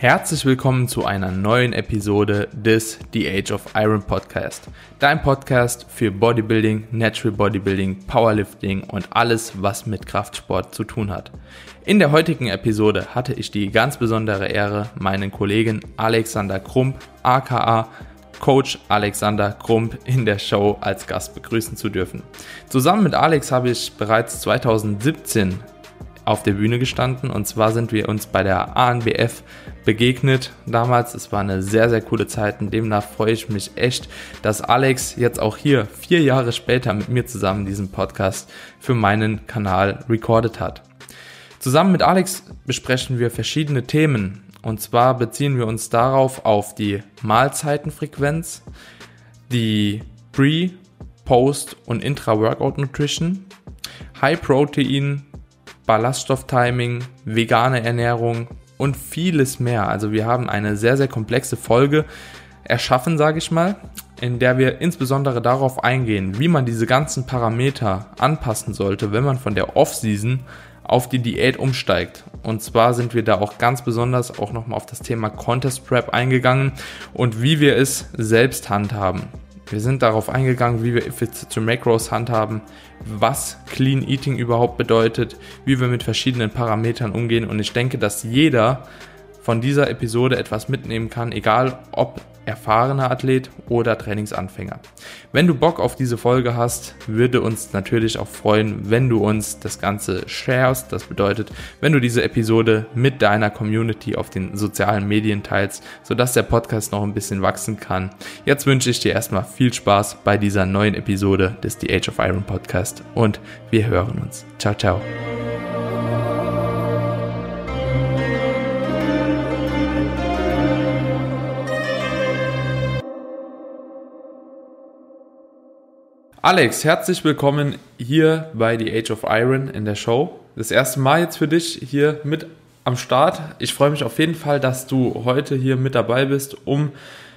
Herzlich willkommen zu einer neuen Episode des The Age of Iron Podcast. Dein Podcast für Bodybuilding, Natural Bodybuilding, Powerlifting und alles, was mit Kraftsport zu tun hat. In der heutigen Episode hatte ich die ganz besondere Ehre, meinen Kollegen Alexander Krump, aka Coach Alexander Krump in der Show als Gast begrüßen zu dürfen. Zusammen mit Alex habe ich bereits 2017 auf der Bühne gestanden und zwar sind wir uns bei der ANBF begegnet damals. Es war eine sehr, sehr coole Zeit und demnach freue ich mich echt, dass Alex jetzt auch hier vier Jahre später mit mir zusammen diesen Podcast für meinen Kanal recorded hat. Zusammen mit Alex besprechen wir verschiedene Themen und zwar beziehen wir uns darauf auf die Mahlzeitenfrequenz, die Pre-, Post- und Intra-Workout-Nutrition, High-Protein, Ballaststofftiming, vegane Ernährung und vieles mehr. Also wir haben eine sehr, sehr komplexe Folge erschaffen, sage ich mal, in der wir insbesondere darauf eingehen, wie man diese ganzen Parameter anpassen sollte, wenn man von der Off-Season auf die Diät umsteigt. Und zwar sind wir da auch ganz besonders auch nochmal auf das Thema Contest Prep eingegangen und wie wir es selbst handhaben. Wir sind darauf eingegangen, wie wir Effizienz to Macros handhaben, was Clean Eating überhaupt bedeutet, wie wir mit verschiedenen Parametern umgehen. Und ich denke, dass jeder von dieser Episode etwas mitnehmen kann, egal ob erfahrener Athlet oder Trainingsanfänger. Wenn du Bock auf diese Folge hast, würde uns natürlich auch freuen, wenn du uns das Ganze sharest. Das bedeutet, wenn du diese Episode mit deiner Community auf den sozialen Medien teilst, sodass der Podcast noch ein bisschen wachsen kann. Jetzt wünsche ich dir erstmal viel Spaß bei dieser neuen Episode des The Age of Iron Podcast und wir hören uns. Ciao, ciao. Alex, herzlich willkommen hier bei The Age of Iron in der Show. Das erste Mal jetzt für dich hier mit am Start. Ich freue mich auf jeden Fall, dass du heute hier mit dabei bist, um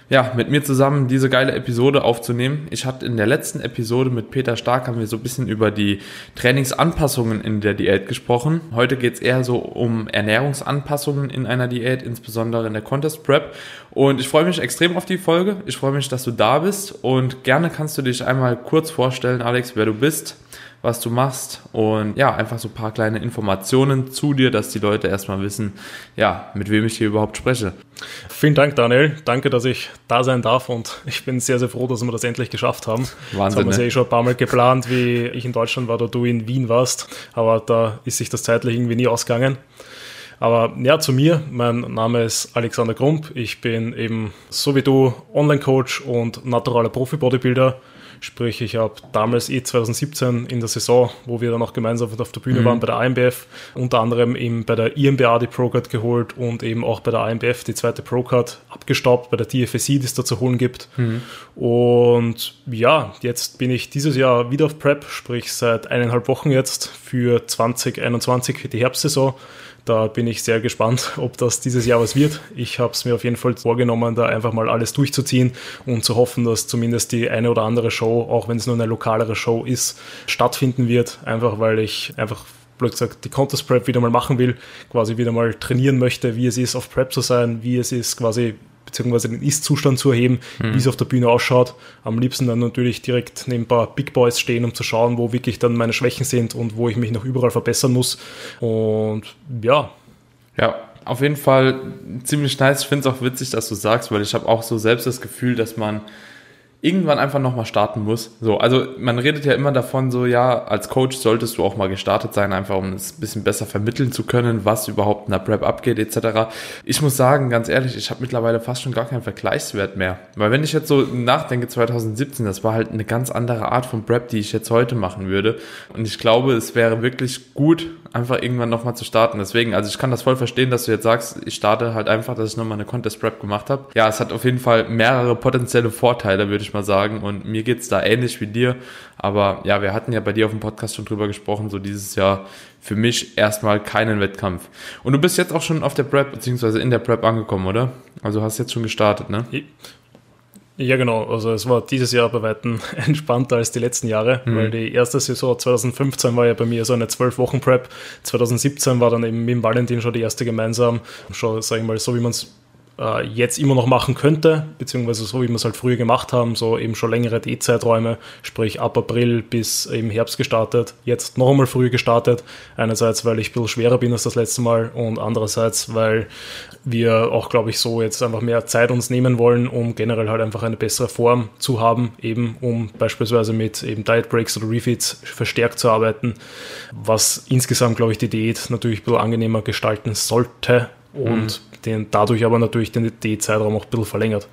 ja, mit mir zusammen diese geile Episode aufzunehmen. Ich hatte in der letzten Episode mit Peter Stark haben wir so ein bisschen über die Trainingsanpassungen in der Diät gesprochen. Heute geht es eher so um Ernährungsanpassungen in einer Diät, insbesondere in der Contest Prep. Und ich freue mich extrem auf die Folge. Ich freue mich, dass du da bist und gerne kannst du dich einmal kurz vorstellen, Alex, wer du bist, was du machst und ja, einfach so ein paar kleine Informationen zu dir, dass die Leute erstmal wissen, ja, mit wem ich hier überhaupt spreche. Vielen Dank, Daniel. Danke, dass ich da sein darf und ich bin sehr, sehr froh, dass wir das endlich geschafft haben. Wahnsinn. Das haben wir ne? eh schon ein paar Mal geplant, wie ich in Deutschland war oder du in Wien warst, aber da ist sich das zeitlich irgendwie nie ausgegangen. Aber ja, zu mir. Mein Name ist Alexander Grump. Ich bin eben so wie du Online-Coach und naturaler Profi-Bodybuilder. Sprich, ich habe damals eh 2017 in der Saison, wo wir dann auch gemeinsam auf der Bühne mhm. waren bei der IMBF, unter anderem eben bei der IMBA die Pro-Card geholt und eben auch bei der IMBF die zweite Pro-Card abgestaubt, bei der TFSC, die es da zu holen gibt. Mhm. Und ja, jetzt bin ich dieses Jahr wieder auf Prep, sprich seit eineinhalb Wochen jetzt für 2021, die Herbstsaison. Da bin ich sehr gespannt, ob das dieses Jahr was wird. Ich habe es mir auf jeden Fall vorgenommen, da einfach mal alles durchzuziehen und zu hoffen, dass zumindest die eine oder andere Show, auch wenn es nur eine lokalere Show ist, stattfinden wird. Einfach weil ich einfach blöd gesagt, die Contest Prep wieder mal machen will, quasi wieder mal trainieren möchte, wie es ist, auf Prep zu sein, wie es ist, quasi beziehungsweise den Ist-Zustand zu erheben, mhm. wie es auf der Bühne ausschaut. Am liebsten dann natürlich direkt neben ein paar Big Boys stehen, um zu schauen, wo wirklich dann meine Schwächen sind und wo ich mich noch überall verbessern muss. Und ja. Ja, auf jeden Fall ziemlich nice. Ich finde es auch witzig, dass du sagst, weil ich habe auch so selbst das Gefühl, dass man irgendwann einfach nochmal starten muss. So, also man redet ja immer davon, so ja, als Coach solltest du auch mal gestartet sein, einfach um es ein bisschen besser vermitteln zu können, was überhaupt in der Prep abgeht, etc. Ich muss sagen, ganz ehrlich, ich habe mittlerweile fast schon gar keinen Vergleichswert mehr. Weil wenn ich jetzt so nachdenke, 2017, das war halt eine ganz andere Art von Prep, die ich jetzt heute machen würde. Und ich glaube, es wäre wirklich gut, einfach irgendwann nochmal zu starten. Deswegen, also ich kann das voll verstehen, dass du jetzt sagst, ich starte halt einfach, dass ich nochmal eine Contest Prep gemacht habe. Ja, es hat auf jeden Fall mehrere potenzielle Vorteile, würde ich mal sagen. Und mir geht's da ähnlich wie dir. Aber ja, wir hatten ja bei dir auf dem Podcast schon drüber gesprochen, so dieses Jahr für mich erstmal keinen Wettkampf. Und du bist jetzt auch schon auf der Prep, beziehungsweise in der Prep angekommen, oder? Also hast jetzt schon gestartet, ne? Ja, genau. Also es war dieses Jahr bei weitem entspannter als die letzten Jahre, mhm. weil die erste Saison 2015 war ja bei mir so eine 12-Wochen-Prep. 2017 war dann eben mit dem Valentin schon die erste gemeinsam. Schon, sage ich mal, so wie man es äh, jetzt immer noch machen könnte, beziehungsweise so wie wir es halt früher gemacht haben, so eben schon längere D-Zeiträume, sprich ab April bis eben Herbst gestartet, jetzt noch einmal früh gestartet. Einerseits, weil ich ein bisschen schwerer bin als das letzte Mal und andererseits, weil wir auch, glaube ich, so jetzt einfach mehr Zeit uns nehmen wollen, um generell halt einfach eine bessere Form zu haben, eben um beispielsweise mit eben Diet Breaks oder Refeeds verstärkt zu arbeiten, was insgesamt, glaube ich, die Diät natürlich ein bisschen angenehmer gestalten sollte und mhm den, dadurch aber natürlich den D-Zeitraum auch ein bisschen verlängert.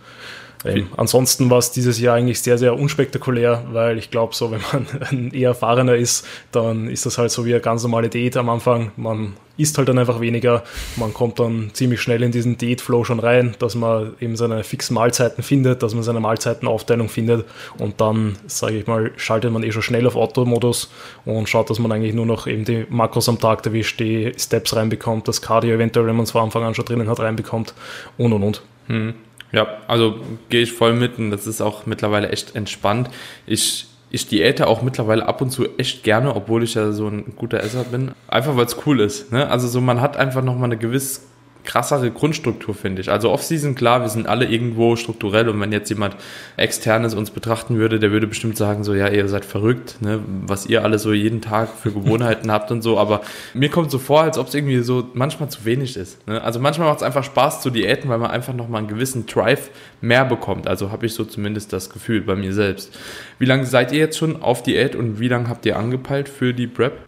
Ähm, ansonsten war es dieses Jahr eigentlich sehr, sehr unspektakulär, weil ich glaube, so wenn man ein eher erfahrener ist, dann ist das halt so wie eine ganz normale Date am Anfang. Man isst halt dann einfach weniger, man kommt dann ziemlich schnell in diesen Date-Flow schon rein, dass man eben seine fixen Mahlzeiten findet, dass man seine Mahlzeitenaufteilung findet und dann, sage ich mal, schaltet man eh schon schnell auf Auto-Modus und schaut, dass man eigentlich nur noch eben die Makros am Tag erwischt, die Steps reinbekommt, das Cardio eventuell, wenn man es von Anfang an schon drinnen hat, reinbekommt und und und. Hm. Ja, also gehe ich voll mit und das ist auch mittlerweile echt entspannt. Ich, ich diäte auch mittlerweile ab und zu echt gerne, obwohl ich ja so ein guter Esser bin. Einfach weil es cool ist. Ne? Also so man hat einfach nochmal eine gewisse krassere Grundstruktur, finde ich. Also Off-Season, klar, wir sind alle irgendwo strukturell und wenn jetzt jemand externes uns betrachten würde, der würde bestimmt sagen, so, ja, ihr seid verrückt, ne, was ihr alle so jeden Tag für Gewohnheiten habt und so, aber mir kommt so vor, als ob es irgendwie so manchmal zu wenig ist. Ne? Also manchmal macht es einfach Spaß zu diäten, weil man einfach nochmal einen gewissen Drive mehr bekommt. Also habe ich so zumindest das Gefühl bei mir selbst. Wie lange seid ihr jetzt schon auf Diät und wie lange habt ihr angepeilt für die Prep?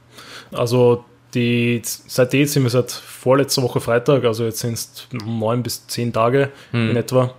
Also die, seitdem sind wir seit vorletzter Woche Freitag, also jetzt sind es neun bis zehn Tage hm. in etwa.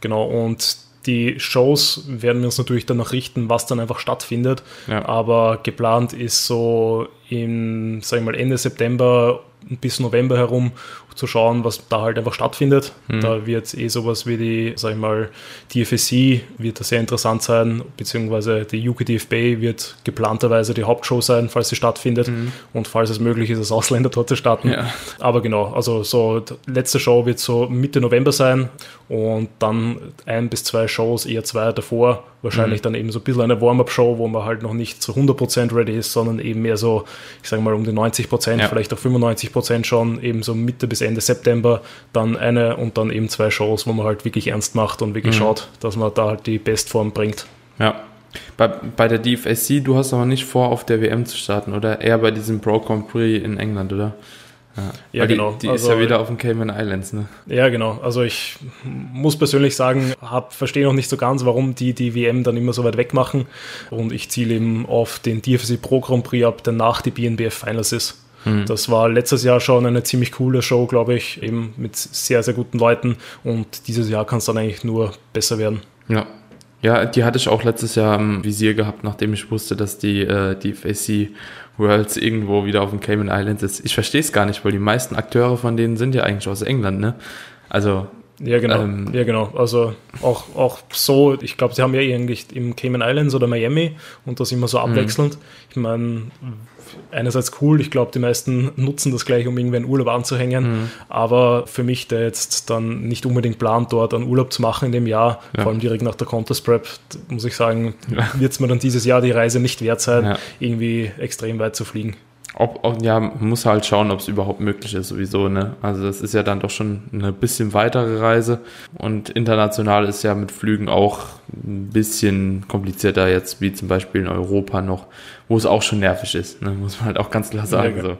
Genau, und die Shows werden wir uns natürlich danach richten, was dann einfach stattfindet. Ja. Aber geplant ist so im, sag ich mal, Ende September bis November herum zu schauen, was da halt einfach stattfindet. Mhm. Da wird eh sowas wie die, sag ich mal, die FSC wird da sehr interessant sein, beziehungsweise die UKDFB wird geplanterweise die Hauptshow sein, falls sie stattfindet mhm. und falls es möglich ist, als Ausländer dort zu starten. Ja. Aber genau, also so letzte Show wird so Mitte November sein und dann ein bis zwei Shows, eher zwei davor, wahrscheinlich mhm. dann eben so ein bisschen eine Warm-up-Show, wo man halt noch nicht zu 100% ready ist, sondern eben mehr so, ich sage mal um die 90%, ja. vielleicht auch 95% schon, eben so Mitte bis Ende September, dann eine und dann eben zwei Shows, wo man halt wirklich ernst macht und wirklich mhm. schaut, dass man da halt die Bestform bringt. Ja. Bei, bei der DFSC, du hast aber nicht vor, auf der WM zu starten, oder? Eher bei diesem Pro Grand Prix in England, oder? Ja, ja genau. Die, also, ist ja wieder auf den Cayman Islands, ne? Ja, genau. Also ich muss persönlich sagen, verstehe noch nicht so ganz, warum die die WM dann immer so weit weg machen. Und ich ziele eben auf den DFC Pro Grand Prix ab, der nach die BNBF Finals ist. Hm. Das war letztes Jahr schon eine ziemlich coole Show, glaube ich, eben mit sehr, sehr guten Leuten. Und dieses Jahr kann es dann eigentlich nur besser werden. Ja, ja, die hatte ich auch letztes Jahr im Visier gehabt, nachdem ich wusste, dass die, äh, die FAC Worlds irgendwo wieder auf den Cayman Islands ist. Ich verstehe es gar nicht, weil die meisten Akteure von denen sind ja eigentlich aus England, ne? Also. Ja, genau. Ähm, ja, genau. Also auch, auch so, ich glaube, sie haben ja eigentlich im Cayman Islands oder Miami und das immer so mhm. abwechselnd. Ich meine, einerseits cool, ich glaube, die meisten nutzen das gleich, um irgendwie einen Urlaub anzuhängen, mhm. aber für mich, der jetzt dann nicht unbedingt plant, dort einen Urlaub zu machen in dem Jahr, ja. vor allem direkt nach der Contest Prep, muss ich sagen, ja. wird es mir dann dieses Jahr die Reise nicht wert sein, ja. irgendwie extrem weit zu fliegen. Ob, ob, ja, man muss halt schauen, ob es überhaupt möglich ist, sowieso. Ne? Also, das ist ja dann doch schon eine bisschen weitere Reise. Und international ist ja mit Flügen auch ein bisschen komplizierter jetzt, wie zum Beispiel in Europa noch, wo es auch schon nervig ist, ne? muss man halt auch ganz klar sagen. Ja, so.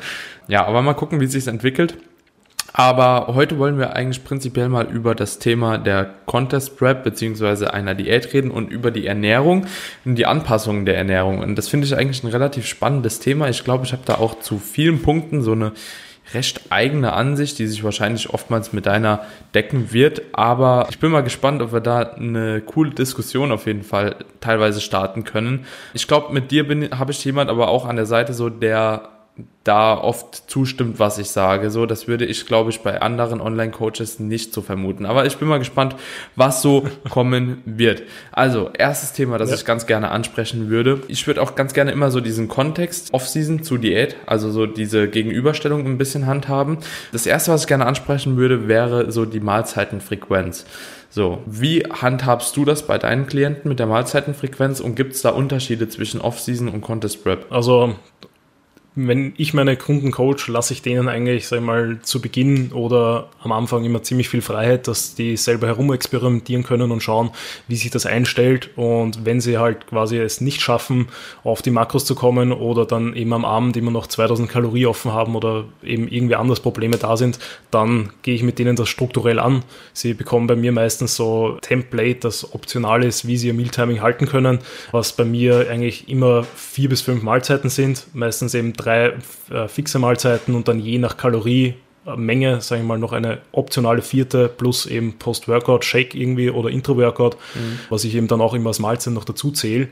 ja aber mal gucken, wie es sich entwickelt. Aber heute wollen wir eigentlich prinzipiell mal über das Thema der Contest Prep beziehungsweise einer Diät reden und über die Ernährung und die Anpassungen der Ernährung. Und das finde ich eigentlich ein relativ spannendes Thema. Ich glaube, ich habe da auch zu vielen Punkten so eine recht eigene Ansicht, die sich wahrscheinlich oftmals mit deiner decken wird. Aber ich bin mal gespannt, ob wir da eine coole Diskussion auf jeden Fall teilweise starten können. Ich glaube, mit dir habe ich jemand aber auch an der Seite so, der da oft zustimmt, was ich sage. So, das würde ich, glaube ich, bei anderen Online-Coaches nicht so vermuten. Aber ich bin mal gespannt, was so kommen wird. Also, erstes Thema, das ja. ich ganz gerne ansprechen würde. Ich würde auch ganz gerne immer so diesen Kontext Off-Season zu Diät, also so diese Gegenüberstellung ein bisschen handhaben. Das erste, was ich gerne ansprechen würde, wäre so die Mahlzeitenfrequenz. So, wie handhabst du das bei deinen Klienten mit der Mahlzeitenfrequenz und gibt es da Unterschiede zwischen Off-Season und Contest Prep? Also wenn ich meine Kunden coach, lasse ich denen eigentlich, sag ich mal, zu Beginn oder am Anfang immer ziemlich viel Freiheit, dass die selber herumexperimentieren können und schauen, wie sich das einstellt. Und wenn sie halt quasi es nicht schaffen, auf die Makros zu kommen oder dann eben am Abend immer noch 2000 Kalorien offen haben oder eben irgendwie anders Probleme da sind, dann gehe ich mit denen das strukturell an. Sie bekommen bei mir meistens so Template, das optional ist, wie sie ihr Mealtiming halten können, was bei mir eigentlich immer vier bis fünf Mahlzeiten sind, meistens eben drei drei äh, fixe Mahlzeiten und dann je nach Kalorie äh, Menge, sage ich mal, noch eine optionale vierte plus eben Post-Workout-Shake irgendwie oder Intro-Workout, mhm. was ich eben dann auch immer als Mahlzeit noch dazu zähle.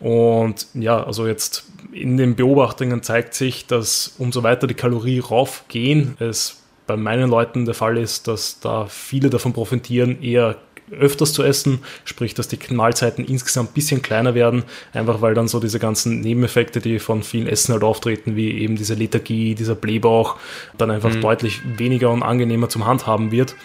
Und ja, also jetzt in den Beobachtungen zeigt sich, dass umso weiter die Kalorie raufgehen, es bei meinen Leuten der Fall ist, dass da viele davon profitieren, eher öfters zu essen, sprich, dass die Mahlzeiten insgesamt ein bisschen kleiner werden, einfach weil dann so diese ganzen Nebeneffekte, die von vielen Essen halt auftreten, wie eben diese Lethargie, dieser Blähbauch, dann einfach mhm. deutlich weniger und angenehmer zum Handhaben wird.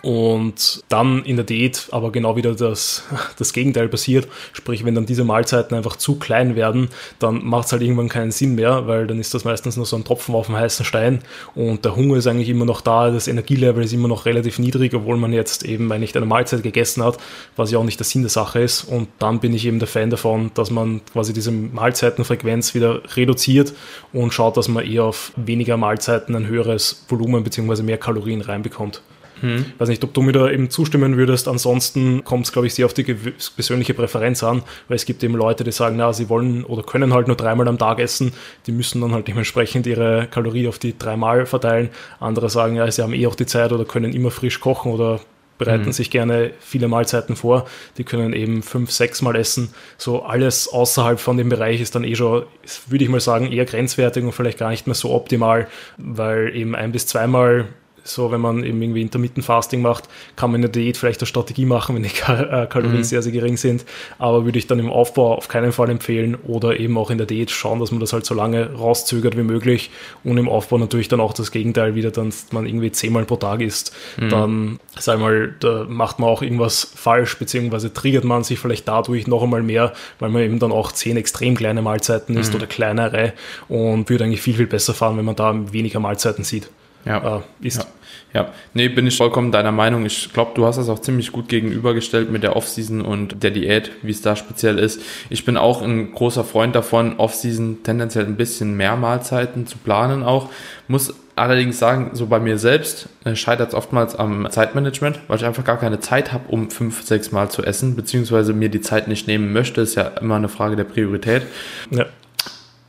Und dann in der Diät aber genau wieder das, das Gegenteil passiert. Sprich, wenn dann diese Mahlzeiten einfach zu klein werden, dann macht es halt irgendwann keinen Sinn mehr, weil dann ist das meistens nur so ein Tropfen auf dem heißen Stein und der Hunger ist eigentlich immer noch da, das Energielevel ist immer noch relativ niedrig, obwohl man jetzt eben weil nicht eine Mahlzeit gegessen hat, was ja auch nicht der Sinn der Sache ist. Und dann bin ich eben der Fan davon, dass man quasi diese Mahlzeitenfrequenz wieder reduziert und schaut, dass man eher auf weniger Mahlzeiten ein höheres Volumen bzw. mehr Kalorien reinbekommt. Hm. Ich weiß nicht, ob du mir da eben zustimmen würdest. Ansonsten kommt es, glaube ich, sehr auf die persönliche Präferenz an, weil es gibt eben Leute, die sagen, na, sie wollen oder können halt nur dreimal am Tag essen. Die müssen dann halt dementsprechend ihre Kalorie auf die dreimal verteilen. Andere sagen, ja, sie haben eh auch die Zeit oder können immer frisch kochen oder bereiten mhm. sich gerne viele Mahlzeiten vor. Die können eben fünf, sechs Mal essen. So alles außerhalb von dem Bereich ist dann eh schon, würde ich mal sagen, eher grenzwertig und vielleicht gar nicht mehr so optimal, weil eben ein bis zweimal so, wenn man eben irgendwie Intermittent Fasting macht, kann man in der Diät vielleicht eine Strategie machen, wenn die äh, Kalorien mhm. sehr, sehr gering sind. Aber würde ich dann im Aufbau auf keinen Fall empfehlen oder eben auch in der Diät schauen, dass man das halt so lange rauszögert wie möglich und im Aufbau natürlich dann auch das Gegenteil wieder, dann man irgendwie zehnmal pro Tag isst. Mhm. Dann, sag mal, da macht man auch irgendwas falsch, beziehungsweise triggert man sich vielleicht dadurch noch einmal mehr, weil man eben dann auch zehn extrem kleine Mahlzeiten isst mhm. oder kleinere und würde eigentlich viel, viel besser fahren, wenn man da weniger Mahlzeiten sieht ja. äh, ist. Ja. Ja, nee, bin ich vollkommen deiner Meinung. Ich glaube, du hast das auch ziemlich gut gegenübergestellt mit der Offseason und der Diät, wie es da speziell ist. Ich bin auch ein großer Freund davon, Offseason tendenziell ein bisschen mehr Mahlzeiten zu planen auch. Muss allerdings sagen, so bei mir selbst äh, scheitert es oftmals am Zeitmanagement, weil ich einfach gar keine Zeit habe, um fünf, sechs Mal zu essen, beziehungsweise mir die Zeit nicht nehmen möchte. Ist ja immer eine Frage der Priorität. Ja.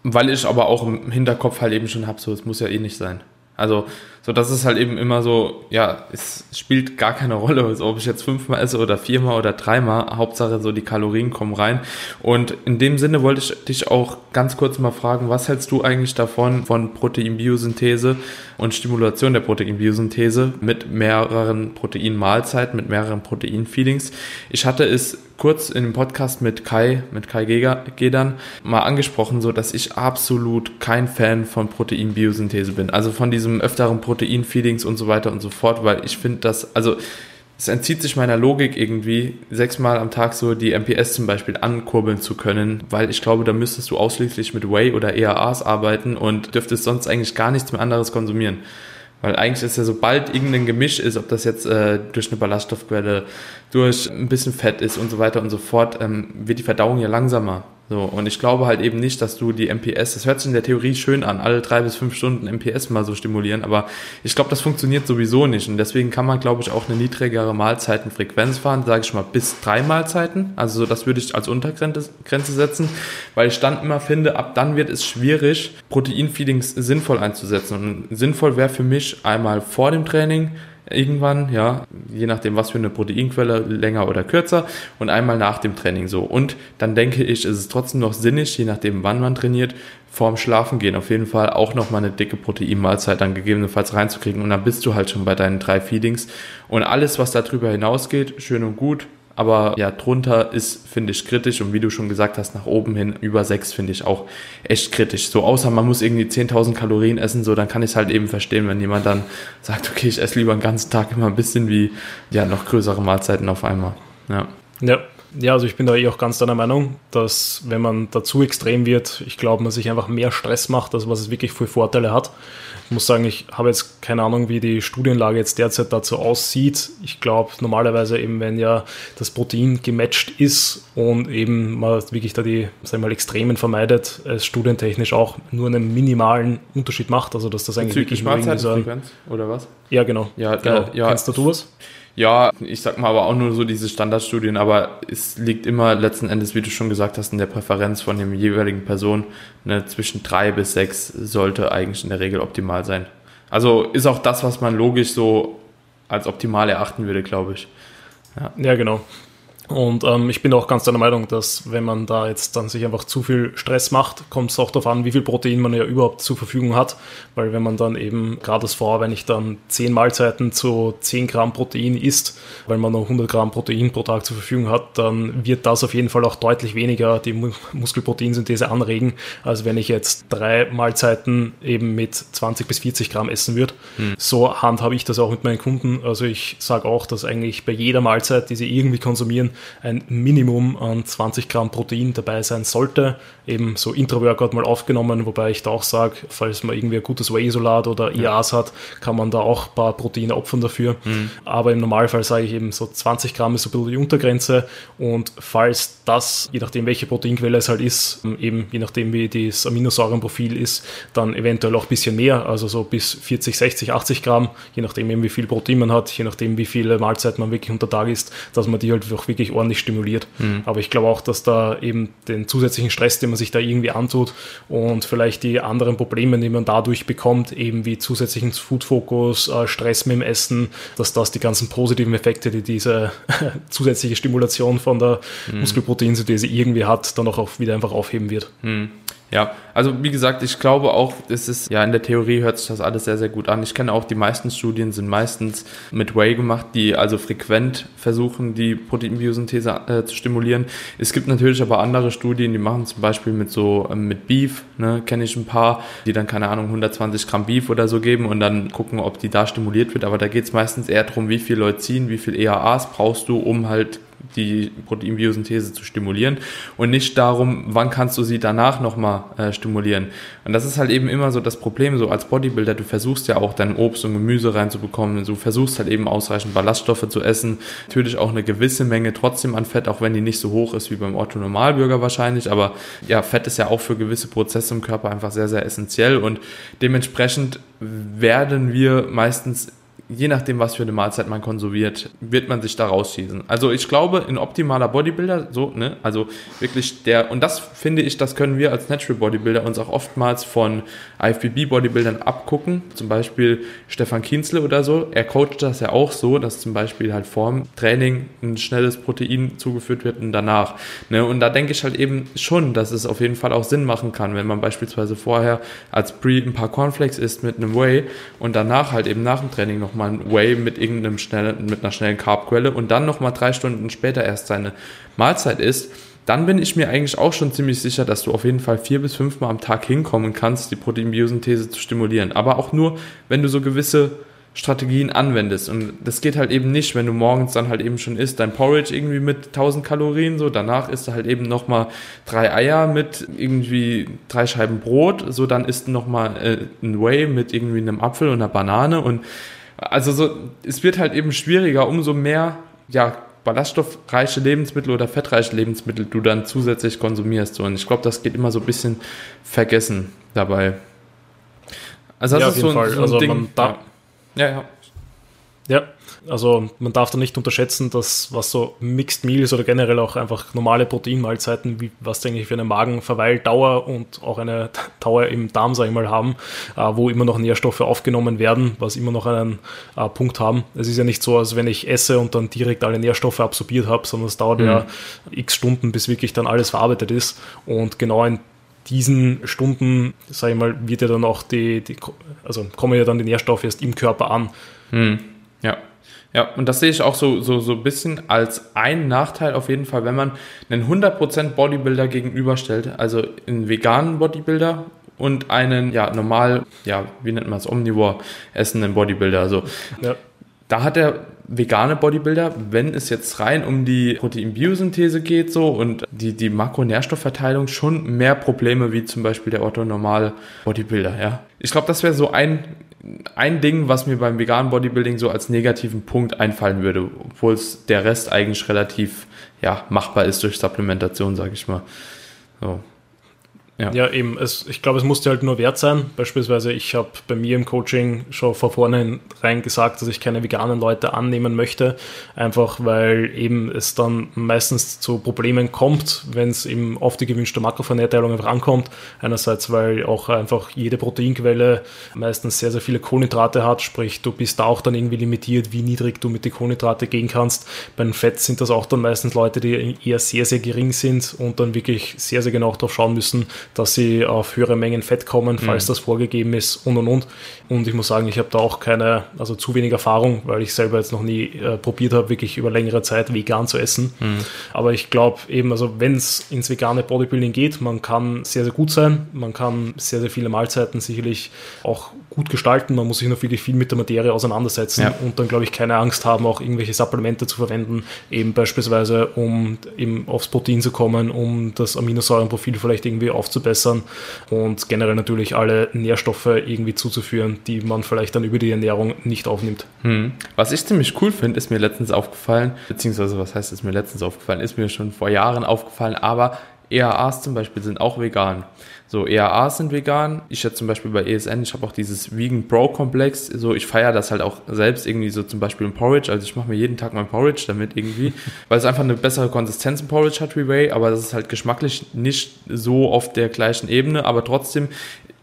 Weil ich aber auch im Hinterkopf halt eben schon habe, so, es muss ja eh nicht sein. Also, so das ist halt eben immer so, ja, es spielt gar keine Rolle, so, ob ich jetzt fünfmal esse oder viermal oder dreimal. Hauptsache so die Kalorien kommen rein. Und in dem Sinne wollte ich dich auch ganz kurz mal fragen, was hältst du eigentlich davon von Proteinbiosynthese und Stimulation der Proteinbiosynthese mit mehreren Proteinmahlzeiten, mit mehreren Proteinfeedings? Ich hatte es kurz in dem Podcast mit Kai, mit Kai Gedern mal angesprochen, so dass ich absolut kein Fan von Proteinbiosynthese bin. Also von diesem öfteren Proteinfeedings und so weiter und so fort, weil ich finde das, also es entzieht sich meiner Logik irgendwie, sechsmal am Tag so die MPS zum Beispiel ankurbeln zu können, weil ich glaube, da müsstest du ausschließlich mit Whey oder EAAs arbeiten und dürftest sonst eigentlich gar nichts mehr anderes konsumieren. Weil eigentlich ist ja, sobald irgendein Gemisch ist, ob das jetzt äh, durch eine Ballaststoffquelle, durch ein bisschen Fett ist und so weiter und so fort, ähm, wird die Verdauung ja langsamer. So, und ich glaube halt eben nicht, dass du die MPS, das hört sich in der Theorie schön an, alle drei bis fünf Stunden MPS mal so stimulieren, aber ich glaube, das funktioniert sowieso nicht. Und deswegen kann man, glaube ich, auch eine niedrigere Mahlzeitenfrequenz fahren, sage ich mal, bis drei Mahlzeiten. Also so, das würde ich als Untergrenze setzen, weil ich dann immer finde, ab dann wird es schwierig, Proteinfeedings sinnvoll einzusetzen. Und sinnvoll wäre für mich einmal vor dem Training, irgendwann, ja, je nachdem, was für eine Proteinquelle, länger oder kürzer und einmal nach dem Training so. Und dann denke ich, ist es trotzdem noch sinnig, je nachdem, wann man trainiert, vorm Schlafen gehen. Auf jeden Fall auch nochmal eine dicke Proteinmahlzeit dann gegebenenfalls reinzukriegen. Und dann bist du halt schon bei deinen drei Feedings. Und alles, was darüber hinausgeht, schön und gut, aber ja, drunter ist, finde ich, kritisch und wie du schon gesagt hast, nach oben hin über sechs finde ich auch echt kritisch. So, außer man muss irgendwie 10.000 Kalorien essen, so, dann kann ich es halt eben verstehen, wenn jemand dann sagt, okay, ich esse lieber den ganzen Tag immer ein bisschen wie, ja, noch größere Mahlzeiten auf einmal. Ja. Ja, ja, also ich bin da eh auch ganz deiner Meinung, dass wenn man dazu extrem wird, ich glaube, man sich einfach mehr Stress macht, als was es wirklich für Vorteile hat. Ich muss sagen, ich habe jetzt keine Ahnung, wie die Studienlage jetzt derzeit dazu aussieht. Ich glaube, normalerweise eben, wenn ja das Protein gematcht ist und eben man wirklich da die, sagen wir mal, Extremen vermeidet, es studientechnisch auch nur einen minimalen Unterschied macht, also dass das eigentlich wirklich nur irgendwie so oder was? Ja, genau. Ja, genau. Äh, ja, Kennst du was? Ja, ich sag mal aber auch nur so diese Standardstudien, aber es liegt immer letzten Endes, wie du schon gesagt hast, in der Präferenz von dem jeweiligen Person. Ne, zwischen drei bis sechs sollte eigentlich in der Regel optimal sein. Also ist auch das, was man logisch so als optimal erachten würde, glaube ich. Ja. ja, genau. Und ähm, ich bin auch ganz der Meinung, dass wenn man da jetzt dann sich einfach zu viel Stress macht, kommt es auch darauf an, wie viel Protein man ja überhaupt zur Verfügung hat. Weil wenn man dann eben, gerade das vor, wenn ich dann 10 Mahlzeiten zu 10 Gramm Protein isst, weil man noch 100 Gramm Protein pro Tag zur Verfügung hat, dann wird das auf jeden Fall auch deutlich weniger die Muskelproteinsynthese anregen, als wenn ich jetzt drei Mahlzeiten eben mit 20 bis 40 Gramm essen würde. Hm. So handhabe ich das auch mit meinen Kunden. Also ich sage auch, dass eigentlich bei jeder Mahlzeit, die sie irgendwie konsumieren, ein Minimum an 20 Gramm Protein dabei sein sollte. Eben so Intra-Workout mal aufgenommen, wobei ich da auch sage, falls man irgendwie ein gutes Whey-Isolat oder IAs ja. hat, kann man da auch ein paar Proteine opfern dafür. Mhm. Aber im Normalfall sage ich eben so 20 Gramm ist so ein bisschen die Untergrenze und falls das, je nachdem welche Proteinquelle es halt ist, eben je nachdem wie das Aminosäurenprofil ist, dann eventuell auch ein bisschen mehr, also so bis 40, 60, 80 Gramm, je nachdem eben wie viel Protein man hat, je nachdem wie viele Mahlzeiten man wirklich unter Tag isst, dass man die halt auch wirklich wirklich ordentlich stimuliert. Mhm. Aber ich glaube auch, dass da eben den zusätzlichen Stress, den man sich da irgendwie antut und vielleicht die anderen Probleme, die man dadurch bekommt, eben wie zusätzlichen Food-Fokus, äh, Stress mit dem Essen, dass das die ganzen positiven Effekte, die diese zusätzliche Stimulation von der mhm. Muskelproteinsynthese irgendwie hat, dann auch wieder einfach aufheben wird. Mhm. Ja, also wie gesagt, ich glaube auch, es ist, ja, in der Theorie hört sich das alles sehr, sehr gut an. Ich kenne auch, die meisten Studien sind meistens mit Whey gemacht, die also frequent versuchen, die Proteinbiosynthese äh, zu stimulieren. Es gibt natürlich aber andere Studien, die machen zum Beispiel mit so, ähm, mit Beef, ne, kenne ich ein paar, die dann, keine Ahnung, 120 Gramm Beef oder so geben und dann gucken, ob die da stimuliert wird. Aber da geht es meistens eher darum, wie viel Leucin, wie viel EAAs brauchst du, um halt die Proteinbiosynthese zu stimulieren und nicht darum, wann kannst du sie danach nochmal äh, stimulieren. Und das ist halt eben immer so das Problem, so als Bodybuilder, du versuchst ja auch dein Obst und Gemüse reinzubekommen, du versuchst halt eben ausreichend Ballaststoffe zu essen, natürlich auch eine gewisse Menge trotzdem an Fett, auch wenn die nicht so hoch ist wie beim Otto Normalbürger wahrscheinlich, aber ja, Fett ist ja auch für gewisse Prozesse im Körper einfach sehr, sehr essentiell und dementsprechend werden wir meistens je nachdem, was für eine Mahlzeit man konsumiert, wird man sich da rausschießen. Also ich glaube, ein optimaler Bodybuilder, so, ne, also wirklich der, und das finde ich, das können wir als Natural Bodybuilder uns auch oftmals von IFBB Bodybuildern abgucken. Zum Beispiel Stefan Kienzle oder so. Er coacht das ja auch so, dass zum Beispiel halt vorm Training ein schnelles Protein zugeführt wird und danach. Ne, und da denke ich halt eben schon, dass es auf jeden Fall auch Sinn machen kann, wenn man beispielsweise vorher als Pre ein paar Cornflakes isst mit einem Whey und danach halt eben nach dem Training nochmal nochmal ein Whey mit irgendeinem schnellen, mit einer schnellen Carbquelle und dann nochmal drei Stunden später erst seine Mahlzeit isst, dann bin ich mir eigentlich auch schon ziemlich sicher, dass du auf jeden Fall vier bis fünfmal am Tag hinkommen kannst, die Proteinbiosynthese zu stimulieren. Aber auch nur, wenn du so gewisse Strategien anwendest. Und das geht halt eben nicht, wenn du morgens dann halt eben schon isst, dein Porridge irgendwie mit 1000 Kalorien, so danach isst du halt eben nochmal drei Eier mit irgendwie drei Scheiben Brot, so dann isst du nochmal äh, ein Whey mit irgendwie einem Apfel und einer Banane und also so, es wird halt eben schwieriger, umso mehr ja, ballaststoffreiche Lebensmittel oder fettreiche Lebensmittel du dann zusätzlich konsumierst. Und ich glaube, das geht immer so ein bisschen vergessen dabei. Also das ja, ist so ein, so ein also Ding. Da, ja, ja. Ja, Also man darf da nicht unterschätzen, dass was so Mixed Meals oder generell auch einfach normale Proteinmahlzeiten, wie, was die eigentlich für eine Magenverweildauer und auch eine Dauer im Darm, sag ich mal, haben, äh, wo immer noch Nährstoffe aufgenommen werden, was immer noch einen äh, Punkt haben. Es ist ja nicht so, als wenn ich esse und dann direkt alle Nährstoffe absorbiert habe, sondern es dauert mhm. ja x Stunden, bis wirklich dann alles verarbeitet ist. Und genau in diesen Stunden, sage ich mal, wird ja dann auch die, die, also kommen ja dann die Nährstoffe erst im Körper an. Hm. Ja. Ja, und das sehe ich auch so, so, so ein bisschen als einen Nachteil auf jeden Fall, wenn man einen 100% Bodybuilder gegenüberstellt, also einen veganen Bodybuilder und einen, ja, normal, ja, wie nennt man es, omnivore essenden Bodybuilder. Also, ja. da hat der vegane Bodybuilder, wenn es jetzt rein um die Proteinbiosynthese geht so und die, die Makronährstoffverteilung schon mehr Probleme wie zum Beispiel der orthonormale Bodybuilder, ja. Ich glaube, das wäre so ein, ein Ding, was mir beim veganen Bodybuilding so als negativen Punkt einfallen würde, obwohl es der Rest eigentlich relativ, ja, machbar ist durch Supplementation, sage ich mal. So. Ja. ja, eben. Es, ich glaube, es musste halt nur wert sein. Beispielsweise, ich habe bei mir im Coaching schon von vornherein gesagt, dass ich keine veganen Leute annehmen möchte. Einfach weil eben es dann meistens zu Problemen kommt, wenn es eben auf die gewünschte Makroverteilung einfach ankommt. Einerseits, weil auch einfach jede Proteinquelle meistens sehr, sehr viele Kohlenhydrate hat. Sprich, du bist da auch dann irgendwie limitiert, wie niedrig du mit den Kohlenhydrate gehen kannst. Bei den Fett sind das auch dann meistens Leute, die eher sehr, sehr gering sind und dann wirklich sehr, sehr genau darauf schauen müssen, dass sie auf höhere Mengen Fett kommen, falls mhm. das vorgegeben ist und und und. Und ich muss sagen, ich habe da auch keine, also zu wenig Erfahrung, weil ich selber jetzt noch nie äh, probiert habe, wirklich über längere Zeit vegan zu essen. Mhm. Aber ich glaube eben, also wenn es ins vegane Bodybuilding geht, man kann sehr, sehr gut sein, man kann sehr, sehr viele Mahlzeiten sicherlich auch gut gestalten, man muss sich noch wirklich viel mit der Materie auseinandersetzen ja. und dann, glaube ich, keine Angst haben, auch irgendwelche Supplemente zu verwenden, eben beispielsweise, um eben aufs Protein zu kommen, um das Aminosäurenprofil vielleicht irgendwie aufzubessern und generell natürlich alle Nährstoffe irgendwie zuzuführen, die man vielleicht dann über die Ernährung nicht aufnimmt. Hm. Was ich ziemlich cool finde, ist mir letztens aufgefallen, beziehungsweise was heißt, ist mir letztens aufgefallen, ist mir schon vor Jahren aufgefallen, aber EAAs zum Beispiel sind auch vegan. So, EAAs sind vegan. Ich jetzt zum Beispiel bei ESN, ich habe auch dieses Vegan Pro Komplex. So, ich feiere das halt auch selbst irgendwie so zum Beispiel im Porridge. Also ich mache mir jeden Tag mein Porridge damit irgendwie, weil es einfach eine bessere Konsistenz im Porridge hat wie Whey, aber das ist halt geschmacklich nicht so auf der gleichen Ebene, aber trotzdem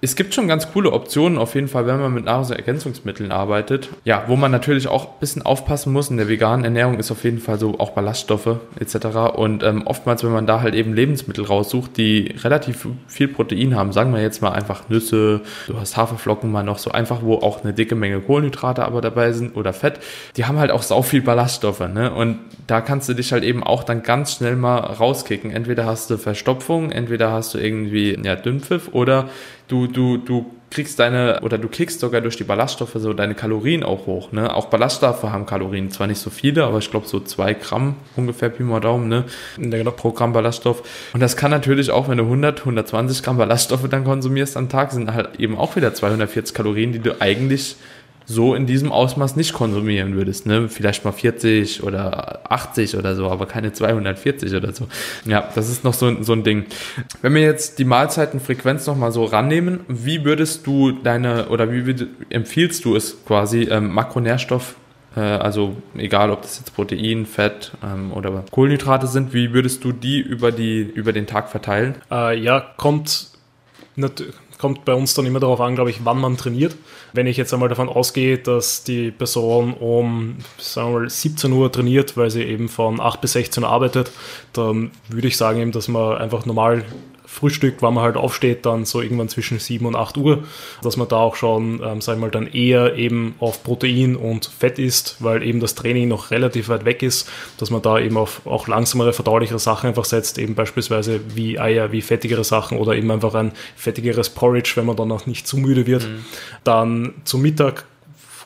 es gibt schon ganz coole Optionen, auf jeden Fall, wenn man mit Nahrungsergänzungsmitteln arbeitet. Ja, wo man natürlich auch ein bisschen aufpassen muss. In der veganen Ernährung ist auf jeden Fall so auch Ballaststoffe etc. Und ähm, oftmals, wenn man da halt eben Lebensmittel raussucht, die relativ viel Protein haben, sagen wir jetzt mal einfach Nüsse, du hast Haferflocken mal noch so einfach, wo auch eine dicke Menge Kohlenhydrate aber dabei sind oder Fett, die haben halt auch sau viel Ballaststoffe. Ne? Und da kannst du dich halt eben auch dann ganz schnell mal rauskicken. Entweder hast du Verstopfung, entweder hast du irgendwie ja, Dünnpfiff oder du, du, du kriegst deine, oder du kriegst sogar durch die Ballaststoffe so deine Kalorien auch hoch. Ne? Auch Ballaststoffe haben Kalorien, zwar nicht so viele, aber ich glaube so zwei Gramm ungefähr Pi mal Daumen, ne? Pro Gramm Ballaststoff. Und das kann natürlich auch, wenn du 100, 120 Gramm Ballaststoffe dann konsumierst am Tag, sind halt eben auch wieder 240 Kalorien, die du eigentlich so in diesem Ausmaß nicht konsumieren würdest. Ne? Vielleicht mal 40 oder 80 oder so, aber keine 240 oder so. Ja, das ist noch so, so ein Ding. Wenn wir jetzt die Mahlzeitenfrequenz nochmal so rannehmen, wie würdest du deine oder wie würd, empfiehlst du es quasi ähm, Makronährstoff äh, also egal, ob das jetzt Protein, Fett ähm, oder Kohlenhydrate sind, wie würdest du die über, die, über den Tag verteilen? Äh, ja, kommt natürlich kommt bei uns dann immer darauf an, glaube ich, wann man trainiert. Wenn ich jetzt einmal davon ausgehe, dass die Person um sagen wir mal, 17 Uhr trainiert, weil sie eben von 8 bis 16 Uhr arbeitet, dann würde ich sagen eben, dass man einfach normal Frühstück, wann man halt aufsteht, dann so irgendwann zwischen 7 und 8 Uhr, dass man da auch schon, ähm, sagen wir mal, dann eher eben auf Protein und Fett isst, weil eben das Training noch relativ weit weg ist, dass man da eben auf auch langsamere, verdaulichere Sachen einfach setzt, eben beispielsweise wie Eier, wie fettigere Sachen oder eben einfach ein fettigeres Porridge, wenn man dann auch nicht zu müde wird. Mhm. Dann zum Mittag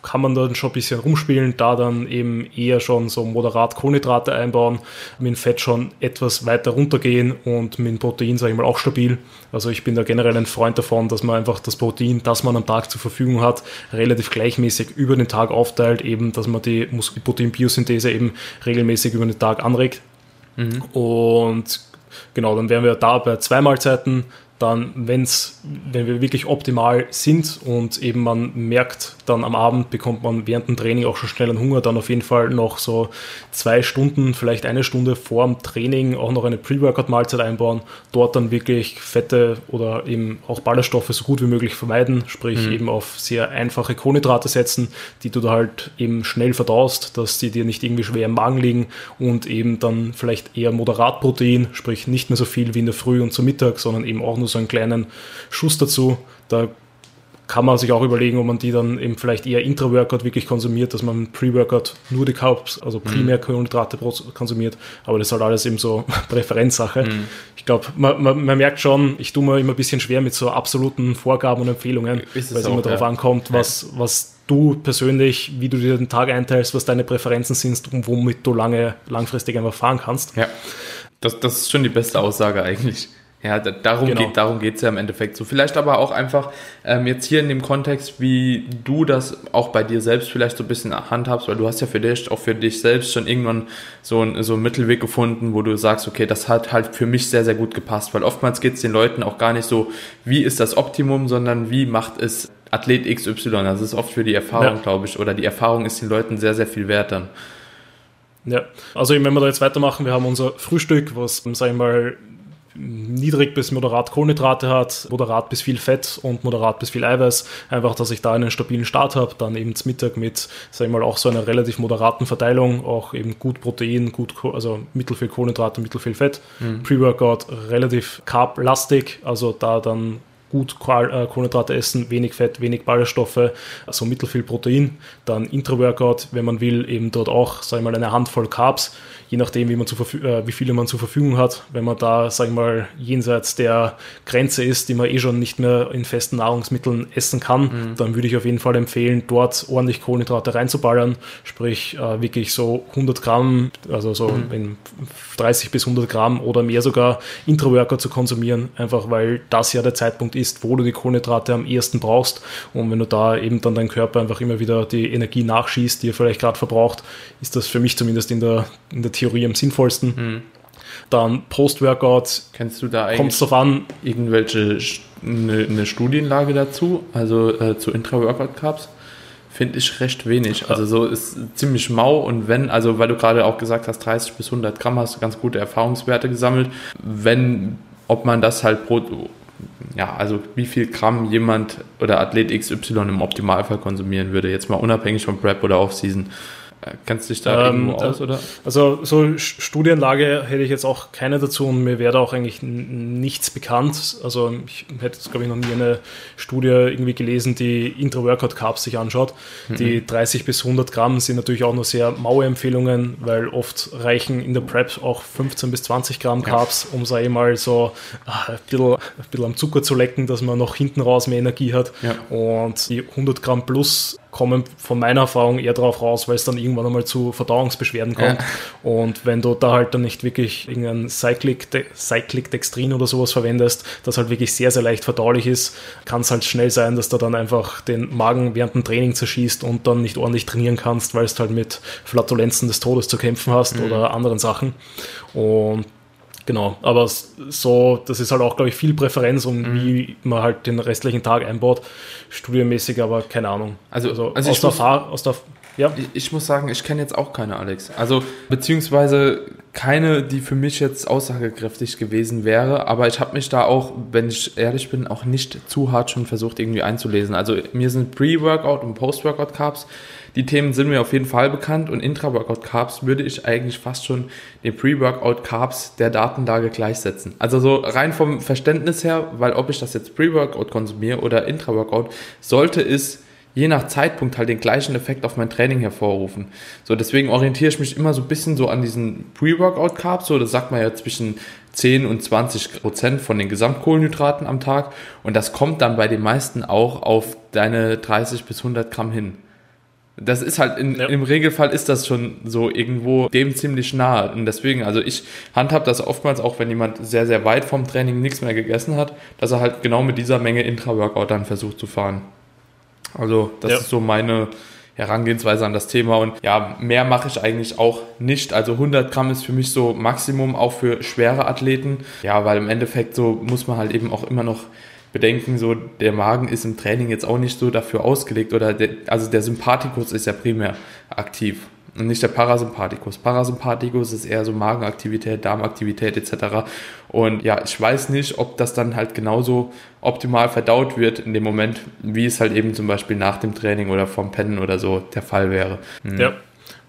kann man dann schon ein bisschen rumspielen, da dann eben eher schon so moderat Kohlenhydrate einbauen, mit dem Fett schon etwas weiter runtergehen und mit dem Protein, sage ich mal, auch stabil. Also ich bin da generell ein Freund davon, dass man einfach das Protein, das man am Tag zur Verfügung hat, relativ gleichmäßig über den Tag aufteilt, eben, dass man die Muskelproteinbiosynthese eben regelmäßig über den Tag anregt. Mhm. Und genau, dann wären wir da bei zwei Mahlzeiten, dann, wenn's, wenn wir wirklich optimal sind und eben man merkt, dann am Abend bekommt man während dem Training auch schon schnell einen Hunger, dann auf jeden Fall noch so zwei Stunden, vielleicht eine Stunde vor dem Training auch noch eine Pre-Workout-Mahlzeit einbauen, dort dann wirklich Fette oder eben auch Ballaststoffe so gut wie möglich vermeiden, sprich mhm. eben auf sehr einfache Kohlenhydrate setzen, die du da halt eben schnell verdaust, dass die dir nicht irgendwie schwer im Magen liegen und eben dann vielleicht eher moderat Protein, sprich nicht mehr so viel wie in der Früh und zum Mittag, sondern eben auch nur so einen kleinen Schuss dazu. Da kann man sich auch überlegen, ob man die dann eben vielleicht eher Intra-Workout wirklich konsumiert, dass man Pre-Workout nur die Carbs, also mhm. primär Kohlenhydrate konsumiert. Aber das ist halt alles eben so Präferenzsache. Mhm. Ich glaube, man, man, man, merkt schon, ich tue mir immer ein bisschen schwer mit so absoluten Vorgaben und Empfehlungen, weil es immer darauf ja. ankommt, was, was du persönlich, wie du dir den Tag einteilst, was deine Präferenzen sind und womit du lange, langfristig einfach fahren kannst. Ja, das, das ist schon die beste Aussage eigentlich. Ja, darum genau. geht darum geht's ja im Endeffekt so. Vielleicht aber auch einfach ähm, jetzt hier in dem Kontext, wie du das auch bei dir selbst vielleicht so ein bisschen handhabst, weil du hast ja für dich, auch für dich selbst schon irgendwann so, ein, so einen Mittelweg gefunden, wo du sagst, okay, das hat halt für mich sehr, sehr gut gepasst, weil oftmals geht's den Leuten auch gar nicht so, wie ist das Optimum, sondern wie macht es Athlet XY. Das ist oft für die Erfahrung, ja. glaube ich, oder die Erfahrung ist den Leuten sehr, sehr viel wert dann. Ja, also wenn wir da jetzt weitermachen, wir haben unser Frühstück, was, sag ich mal, niedrig bis moderat Kohlenhydrate hat, moderat bis viel Fett und moderat bis viel Eiweiß. Einfach, dass ich da einen stabilen Start habe. Dann eben zum Mittag mit, sag ich mal, auch so einer relativ moderaten Verteilung. Auch eben gut Protein, gut, also mittelfiel Kohlenhydrate, mittelfiel Fett. Mhm. Pre-Workout relativ carb-lastig, also da dann gut äh, Kohlenhydrate essen, wenig Fett, wenig Ballaststoffe, also mittelfiel Protein. Dann Intra-Workout, wenn man will, eben dort auch, sag ich mal, eine Handvoll Carbs je nachdem, wie, man zu äh, wie viele man zur Verfügung hat. Wenn man da, sagen wir mal, jenseits der Grenze ist, die man eh schon nicht mehr in festen Nahrungsmitteln essen kann, mhm. dann würde ich auf jeden Fall empfehlen, dort ordentlich Kohlenhydrate reinzuballern. Sprich, äh, wirklich so 100 Gramm, also so mhm. 30 bis 100 Gramm oder mehr sogar Intra-Worker zu konsumieren, einfach weil das ja der Zeitpunkt ist, wo du die Kohlenhydrate am ehesten brauchst. Und wenn du da eben dann dein Körper einfach immer wieder die Energie nachschießt, die er vielleicht gerade verbraucht, ist das für mich zumindest in der, in der Theorie am sinnvollsten. Mhm. Dann Post-Workout. Kennst du da eigentlich drauf an, irgendwelche eine, eine Studienlage dazu, also äh, zu Intra-Workout-Carbs? Finde ich recht wenig. Also so ist ziemlich mau und wenn, also weil du gerade auch gesagt hast, 30 bis 100 Gramm hast du ganz gute Erfahrungswerte gesammelt. Wenn, ob man das halt pro, ja, also wie viel Gramm jemand oder Athlet XY im Optimalfall konsumieren würde, jetzt mal unabhängig von Prep oder Off-Season. Kennst du dich da ähm, irgendwo aus, oder? Also so Studienlage hätte ich jetzt auch keine dazu und mir wäre da auch eigentlich nichts bekannt. Also ich hätte jetzt, glaube ich, noch nie eine Studie irgendwie gelesen, die Intra-Workout-Carbs sich anschaut. Mhm. Die 30 bis 100 Gramm sind natürlich auch nur sehr maue Empfehlungen, weil oft reichen in der Prep auch 15 bis 20 Gramm Carbs, ja. um sag ich mal so ah, ein bisschen, ein bisschen am Zucker zu lecken, dass man noch hinten raus mehr Energie hat. Ja. Und die 100 Gramm plus kommen von meiner Erfahrung eher darauf raus, weil es dann irgendwann einmal zu Verdauungsbeschwerden kommt. Ja. Und wenn du da halt dann nicht wirklich irgendein Cyclic, Cyclic Dextrin oder sowas verwendest, das halt wirklich sehr, sehr leicht verdaulich ist, kann es halt schnell sein, dass du dann einfach den Magen während dem Training zerschießt und dann nicht ordentlich trainieren kannst, weil du halt mit Flatulenzen des Todes zu kämpfen hast mhm. oder anderen Sachen. Und Genau, aber so, das ist halt auch, glaube ich, viel Präferenz und mhm. wie man halt den restlichen Tag einbaut, studienmäßig, aber keine Ahnung. Also, also, also aus, der muss, Fahr aus der ja. Ich, ich muss sagen, ich kenne jetzt auch keine Alex. Also, beziehungsweise keine, die für mich jetzt aussagekräftig gewesen wäre, aber ich habe mich da auch, wenn ich ehrlich bin, auch nicht zu hart schon versucht, irgendwie einzulesen. Also, mir sind Pre-Workout und Post-Workout-Carbs die Themen sind mir auf jeden Fall bekannt und Intra-Workout-Carbs würde ich eigentlich fast schon den Pre-Workout-Carbs der Datenlage gleichsetzen. Also so rein vom Verständnis her, weil ob ich das jetzt Pre-Workout konsumiere oder Intra-Workout, sollte es je nach Zeitpunkt halt den gleichen Effekt auf mein Training hervorrufen. So, deswegen orientiere ich mich immer so ein bisschen so an diesen Pre-Workout-Carbs, so, das sagt man ja zwischen 10 und 20 Prozent von den Gesamtkohlenhydraten am Tag und das kommt dann bei den meisten auch auf deine 30 bis 100 Gramm hin. Das ist halt, in, ja. im Regelfall ist das schon so irgendwo dem ziemlich nahe. Und deswegen, also ich handhab das oftmals auch, wenn jemand sehr, sehr weit vom Training nichts mehr gegessen hat, dass er halt genau mit dieser Menge Intra-Workout dann versucht zu fahren. Also das ja. ist so meine, Herangehensweise an das Thema und ja, mehr mache ich eigentlich auch nicht. Also 100 Gramm ist für mich so Maximum, auch für schwere Athleten. Ja, weil im Endeffekt so muss man halt eben auch immer noch bedenken, so der Magen ist im Training jetzt auch nicht so dafür ausgelegt oder der, also der Sympathikus ist ja primär aktiv und nicht der Parasympathikus. Parasympathikus ist eher so Magenaktivität, Darmaktivität etc. Und ja, ich weiß nicht, ob das dann halt genauso optimal verdaut wird in dem Moment, wie es halt eben zum Beispiel nach dem Training oder vom Pennen oder so der Fall wäre. Mhm. Ja.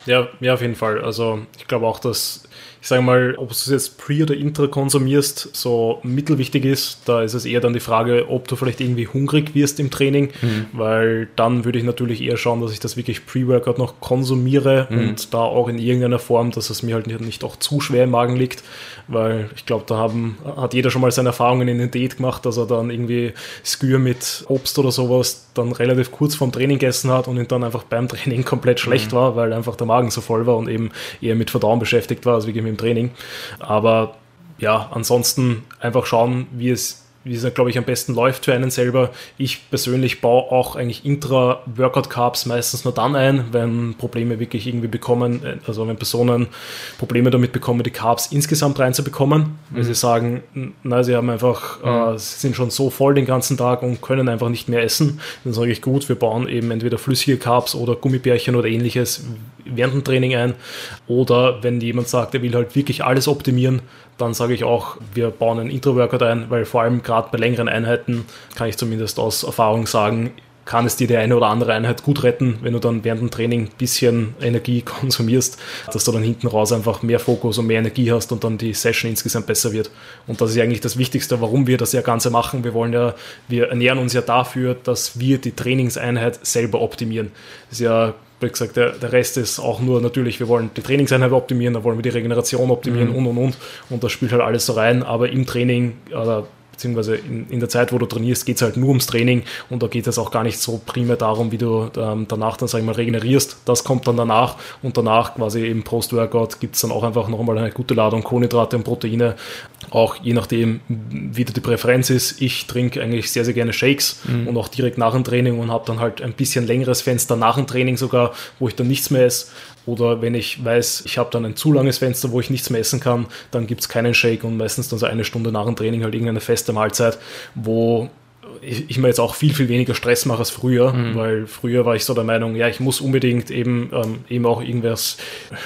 Ja, ja, auf jeden Fall. Also ich glaube auch, dass ich sage mal, ob du es jetzt pre oder intra konsumierst, so mittelwichtig ist. Da ist es eher dann die Frage, ob du vielleicht irgendwie hungrig wirst im Training, mhm. weil dann würde ich natürlich eher schauen, dass ich das wirklich Pre-Workout noch konsumiere mhm. und da auch in irgendeiner Form, dass es mir halt nicht auch zu schwer im Magen liegt, weil ich glaube, da haben, hat jeder schon mal seine Erfahrungen in den Diät gemacht, dass er dann irgendwie Skür mit Obst oder sowas dann relativ kurz vorm Training gegessen hat und ihn dann einfach beim Training komplett schlecht mhm. war, weil einfach der Magen so voll war und eben eher mit Verdauen beschäftigt war, als wirklich mit im Training. Aber ja, ansonsten einfach schauen, wie es wie es, glaube ich, am besten läuft für einen selber. Ich persönlich baue auch eigentlich Intra-Workout-Carbs meistens nur dann ein, wenn Probleme wirklich irgendwie bekommen, also wenn Personen Probleme damit bekommen, die Carbs insgesamt reinzubekommen, weil mhm. sie sagen, na, sie haben einfach, mhm. äh, sie sind schon so voll den ganzen Tag und können einfach nicht mehr essen. Dann sage ich, gut, wir bauen eben entweder flüssige Carbs oder Gummibärchen oder ähnliches während dem Training ein. Oder wenn jemand sagt, er will halt wirklich alles optimieren, dann sage ich auch, wir bauen einen Intro-Workout ein, weil vor allem gerade bei längeren Einheiten kann ich zumindest aus Erfahrung sagen, kann es dir die eine oder andere Einheit gut retten, wenn du dann während dem Training ein bisschen Energie konsumierst, dass du dann hinten raus einfach mehr Fokus und mehr Energie hast und dann die Session insgesamt besser wird. Und das ist eigentlich das Wichtigste, warum wir das ja Ganze machen. Wir wollen ja, wir ernähren uns ja dafür, dass wir die Trainingseinheit selber optimieren. Das ist ja wie gesagt, der, der Rest ist auch nur natürlich, wir wollen die Trainingseinheit optimieren, da wollen wir die Regeneration optimieren mhm. und und und. Und das spielt halt alles so rein, aber im Training, oder beziehungsweise in, in der Zeit, wo du trainierst, geht es halt nur ums Training und da geht es auch gar nicht so primär darum, wie du ähm, danach dann, sag ich mal, regenerierst. Das kommt dann danach und danach quasi im Post-Workout gibt es dann auch einfach nochmal eine gute Ladung Kohlenhydrate und Proteine, auch je nachdem, wie die Präferenz ist. Ich trinke eigentlich sehr, sehr gerne Shakes mhm. und auch direkt nach dem Training und habe dann halt ein bisschen längeres Fenster nach dem Training sogar, wo ich dann nichts mehr esse. Oder wenn ich weiß, ich habe dann ein zu langes Fenster, wo ich nichts mehr essen kann, dann gibt es keinen Shake und meistens dann so eine Stunde nach dem Training halt irgendeine feste Mahlzeit, wo ich, mir jetzt auch viel, viel weniger Stress mache als früher, mhm. weil früher war ich so der Meinung, ja, ich muss unbedingt eben, ähm, eben auch irgendwas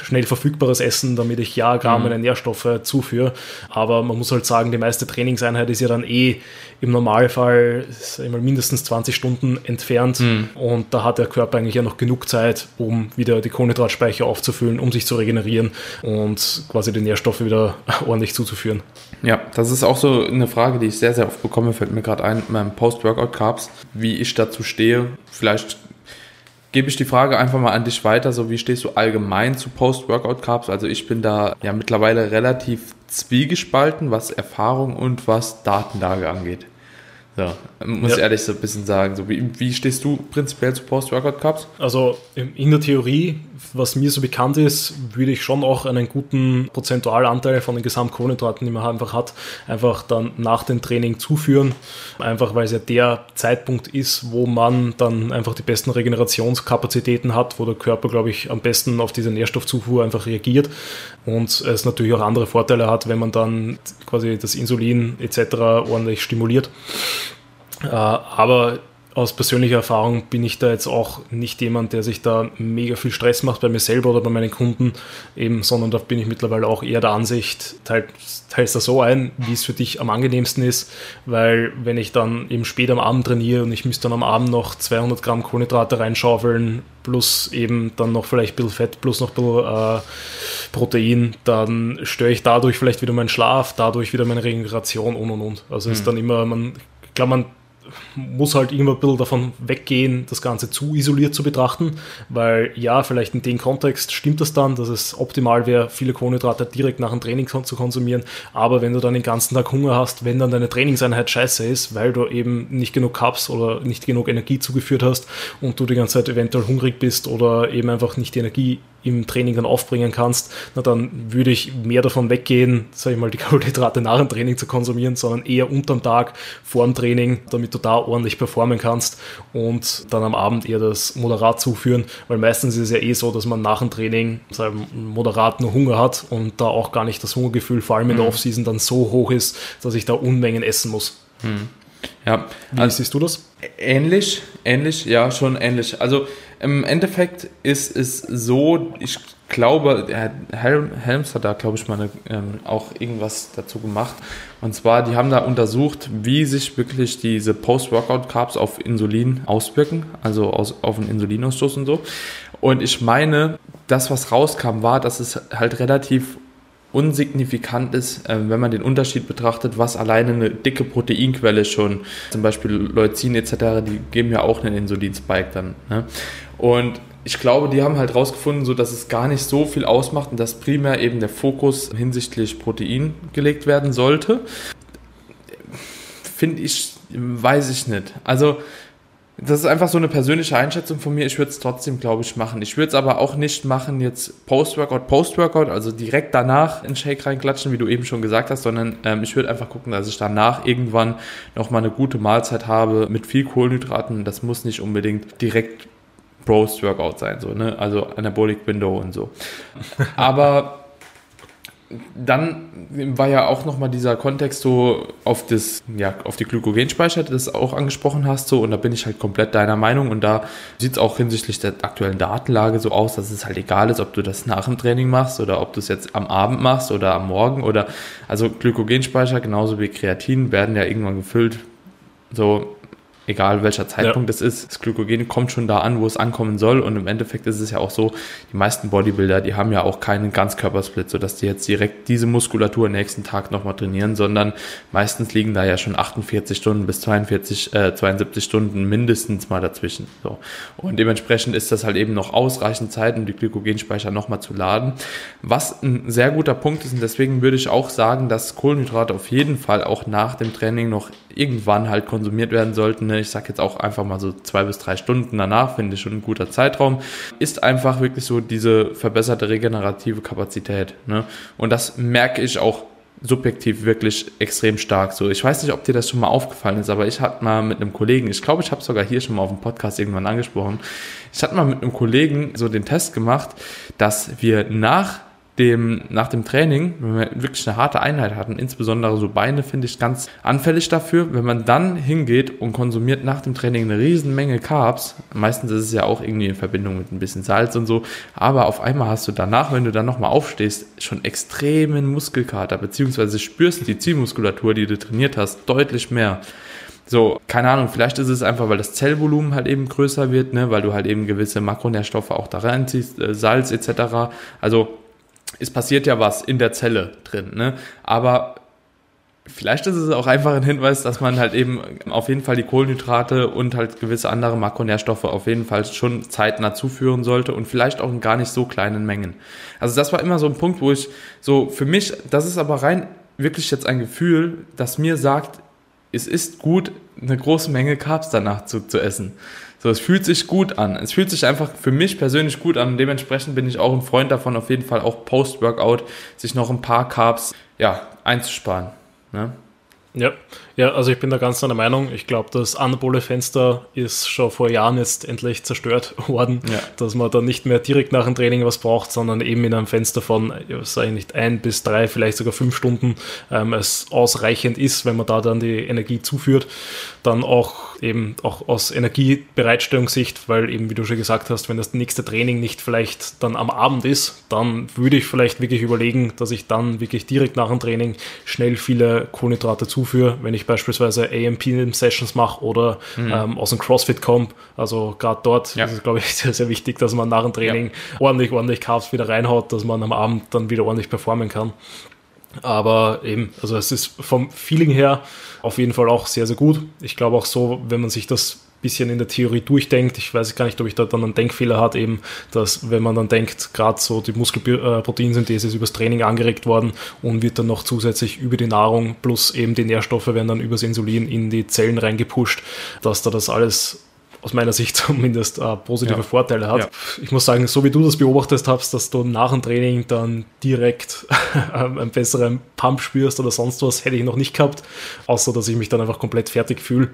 schnell verfügbares essen, damit ich ja gar mhm. meine Nährstoffe zuführe. Aber man muss halt sagen, die meiste Trainingseinheit ist ja dann eh im Normalfall immer mindestens 20 Stunden entfernt mhm. und da hat der Körper eigentlich ja noch genug Zeit, um wieder die Kohlenhydratspeicher aufzufüllen, um sich zu regenerieren und quasi die Nährstoffe wieder ordentlich zuzuführen. Ja, das ist auch so eine Frage, die ich sehr, sehr oft bekomme, fällt mir gerade ein, mit meinem Post-Workout-Carbs, wie ich dazu stehe. Vielleicht gebe ich die Frage einfach mal an dich weiter. So, wie stehst du allgemein zu Post-Workout-Carbs? Also ich bin da ja mittlerweile relativ zwiegespalten, was Erfahrung und was Datenlage angeht. So, muss ja. ich ehrlich so ein bisschen sagen. So, wie, wie stehst du prinzipiell zu Post-Workout-Cups? Also in der Theorie, was mir so bekannt ist, würde ich schon auch einen guten Prozentualanteil von den Gesamtkohlenhydraten, die man einfach hat, einfach dann nach dem Training zuführen. Einfach weil es ja der Zeitpunkt ist, wo man dann einfach die besten Regenerationskapazitäten hat, wo der Körper, glaube ich, am besten auf diese Nährstoffzufuhr einfach reagiert. Und es natürlich auch andere Vorteile hat, wenn man dann quasi das Insulin etc. ordentlich stimuliert. Äh, aber aus persönlicher Erfahrung bin ich da jetzt auch nicht jemand, der sich da mega viel Stress macht bei mir selber oder bei meinen Kunden, eben, sondern da bin ich mittlerweile auch eher der Ansicht, teils, teils da so ein, wie es für dich am angenehmsten ist, weil wenn ich dann eben spät am Abend trainiere und ich müsste dann am Abend noch 200 Gramm Kohlenhydrate reinschaufeln, plus eben dann noch vielleicht ein bisschen Fett, plus noch ein bisschen äh, Protein, dann störe ich dadurch vielleicht wieder meinen Schlaf, dadurch wieder meine Regeneration und und und. Also mhm. ist dann immer, man, glaube, man muss halt immer ein bisschen davon weggehen, das Ganze zu isoliert zu betrachten, weil ja, vielleicht in dem Kontext stimmt das dann, dass es optimal wäre, viele Kohlenhydrate direkt nach dem Training zu konsumieren, aber wenn du dann den ganzen Tag Hunger hast, wenn dann deine Trainingseinheit scheiße ist, weil du eben nicht genug Cups oder nicht genug Energie zugeführt hast und du die ganze Zeit eventuell hungrig bist oder eben einfach nicht die Energie im Training dann aufbringen kannst, na dann würde ich mehr davon weggehen, sage ich mal, die Kohlenhydrate nach dem Training zu konsumieren, sondern eher unterm Tag vor dem Training, damit du da ordentlich performen kannst und dann am Abend eher das moderat zuführen, weil meistens ist es ja eh so, dass man nach dem Training sagen, moderat nur Hunger hat und da auch gar nicht das Hungergefühl, vor allem in der mhm. Offseason, dann so hoch ist, dass ich da Unmengen essen muss. Mhm. Ja, wie also, siehst du das? Ähnlich, ähnlich, ja, schon ähnlich. Also im Endeffekt ist es so, ich glaube, Helms hat da, glaube ich, mal eine, ähm, auch irgendwas dazu gemacht. Und zwar, die haben da untersucht, wie sich wirklich diese Post-Workout-Carbs auf Insulin auswirken, also aus, auf den Insulinausstoß und so. Und ich meine, das, was rauskam, war, dass es halt relativ unsignifikant ist, äh, wenn man den Unterschied betrachtet, was alleine eine dicke Proteinquelle schon, zum Beispiel Leucin etc., die geben ja auch einen Insulinspike dann. Ne? Und ich glaube, die haben halt rausgefunden, so dass es gar nicht so viel ausmacht und dass primär eben der Fokus hinsichtlich Protein gelegt werden sollte. Finde ich, weiß ich nicht. Also das ist einfach so eine persönliche Einschätzung von mir. Ich würde es trotzdem, glaube ich, machen. Ich würde es aber auch nicht machen, jetzt Post-Workout, Post-Workout, also direkt danach in Shake reinklatschen, wie du eben schon gesagt hast, sondern ähm, ich würde einfach gucken, dass ich danach irgendwann nochmal eine gute Mahlzeit habe mit viel Kohlenhydraten. Das muss nicht unbedingt direkt Post-Workout sein, so, ne? Also Anabolic Window und so. Aber dann war ja auch nochmal dieser Kontext so auf das, ja, auf die Glykogenspeicher, das auch angesprochen hast, so, und da bin ich halt komplett deiner Meinung und da sieht es auch hinsichtlich der aktuellen Datenlage so aus, dass es halt egal ist, ob du das nach dem Training machst oder ob du es jetzt am Abend machst oder am Morgen oder, also Glykogenspeicher genauso wie Kreatin werden ja irgendwann gefüllt, so egal welcher Zeitpunkt es ist. Das Glykogen kommt schon da an, wo es ankommen soll. Und im Endeffekt ist es ja auch so, die meisten Bodybuilder, die haben ja auch keinen Ganzkörpersplit, sodass die jetzt direkt diese Muskulatur am nächsten Tag nochmal trainieren, sondern meistens liegen da ja schon 48 Stunden bis 42, äh, 72 Stunden mindestens mal dazwischen. So. Und dementsprechend ist das halt eben noch ausreichend Zeit, um die Glykogenspeicher nochmal zu laden. Was ein sehr guter Punkt ist, und deswegen würde ich auch sagen, dass Kohlenhydrate auf jeden Fall auch nach dem Training noch irgendwann halt konsumiert werden sollten. Ne? Ich sage jetzt auch einfach mal so zwei bis drei Stunden danach, finde ich schon ein guter Zeitraum. Ist einfach wirklich so diese verbesserte regenerative Kapazität. Ne? Und das merke ich auch subjektiv wirklich extrem stark. So, ich weiß nicht, ob dir das schon mal aufgefallen ist, aber ich hatte mal mit einem Kollegen, ich glaube, ich habe sogar hier schon mal auf dem Podcast irgendwann angesprochen, ich hatte mal mit einem Kollegen so den Test gemacht, dass wir nach dem, nach dem Training, wenn wir wirklich eine harte Einheit hatten, insbesondere so Beine, finde ich ganz anfällig dafür. Wenn man dann hingeht und konsumiert nach dem Training eine riesen Menge Carbs, meistens ist es ja auch irgendwie in Verbindung mit ein bisschen Salz und so, aber auf einmal hast du danach, wenn du dann nochmal aufstehst, schon extremen Muskelkater, beziehungsweise spürst die Zielmuskulatur, die du trainiert hast, deutlich mehr. So, keine Ahnung, vielleicht ist es einfach, weil das Zellvolumen halt eben größer wird, ne, weil du halt eben gewisse Makronährstoffe auch da reinziehst, äh, Salz etc. Also es passiert ja was in der Zelle drin, ne? Aber vielleicht ist es auch einfach ein Hinweis, dass man halt eben auf jeden Fall die Kohlenhydrate und halt gewisse andere Makronährstoffe auf jeden Fall schon zeitnah zuführen sollte und vielleicht auch in gar nicht so kleinen Mengen. Also das war immer so ein Punkt, wo ich so für mich, das ist aber rein wirklich jetzt ein Gefühl, das mir sagt, es ist gut, eine große Menge Carbs danach zu, zu essen. So, es fühlt sich gut an. Es fühlt sich einfach für mich persönlich gut an. Und dementsprechend bin ich auch ein Freund davon, auf jeden Fall auch Post-Workout sich noch ein paar Carbs ja, einzusparen. Ne? Ja, ja, also ich bin da ganz deiner Meinung. Ich glaube, das Anabole-Fenster ist schon vor Jahren jetzt endlich zerstört worden, ja. dass man dann nicht mehr direkt nach dem Training was braucht, sondern eben in einem Fenster von, sage ich nicht, ein bis drei, vielleicht sogar fünf Stunden ähm, es ausreichend ist, wenn man da dann die Energie zuführt. Dann auch eben auch aus Energiebereitstellungssicht, weil eben, wie du schon gesagt hast, wenn das nächste Training nicht vielleicht dann am Abend ist, dann würde ich vielleicht wirklich überlegen, dass ich dann wirklich direkt nach dem Training schnell viele Kohlenhydrate zuführe zuführe, wenn ich beispielsweise AMP-Sessions mache oder mhm. ähm, aus dem CrossFit komme. Also gerade dort ja. ist es, glaube ich, sehr, sehr wichtig, dass man nach dem Training ja. ordentlich, ordentlich Carbs wieder reinhaut, dass man am Abend dann wieder ordentlich performen kann. Aber eben, also es ist vom Feeling her auf jeden Fall auch sehr, sehr gut. Ich glaube auch so, wenn man sich das bisschen in der Theorie durchdenkt. Ich weiß gar nicht, ob ich da dann einen Denkfehler hat, eben, dass wenn man dann denkt, gerade so die Muskelproteinsynthese ist übers Training angeregt worden und wird dann noch zusätzlich über die Nahrung plus eben die Nährstoffe werden dann übers Insulin in die Zellen reingepusht, dass da das alles aus meiner Sicht zumindest äh, positive ja. Vorteile hat. Ja. Ich muss sagen, so wie du das beobachtet hast, dass du nach dem Training dann direkt einen besseren Pump spürst oder sonst was, hätte ich noch nicht gehabt, außer dass ich mich dann einfach komplett fertig fühle,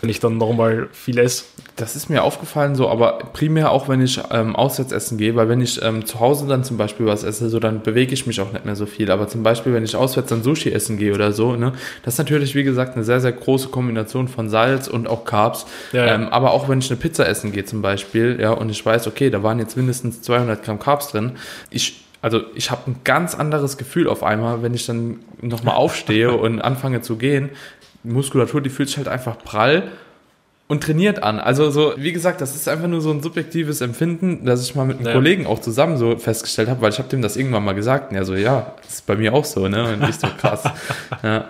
wenn ich dann nochmal viel esse. Das ist mir aufgefallen so, aber primär auch, wenn ich ähm, auswärts essen gehe, weil wenn ich ähm, zu Hause dann zum Beispiel was esse, so dann bewege ich mich auch nicht mehr so viel. Aber zum Beispiel, wenn ich auswärts dann Sushi essen gehe oder so, ne, das ist natürlich, wie gesagt, eine sehr, sehr große Kombination von Salz und auch Carbs. Ja, ja. Ähm, aber auch wenn ich eine Pizza essen gehe zum Beispiel, ja, und ich weiß, okay, da waren jetzt mindestens 200 Gramm Carbs drin, ich also ich habe ein ganz anderes Gefühl auf einmal, wenn ich dann nochmal aufstehe und anfange zu gehen. Die Muskulatur, die fühlt sich halt einfach prall und trainiert an. Also so, wie gesagt, das ist einfach nur so ein subjektives Empfinden, das ich mal mit einem ja. Kollegen auch zusammen so festgestellt habe, weil ich habe dem das irgendwann mal gesagt und er so, ja, das ist bei mir auch so, ne? Und ich so krass. ja.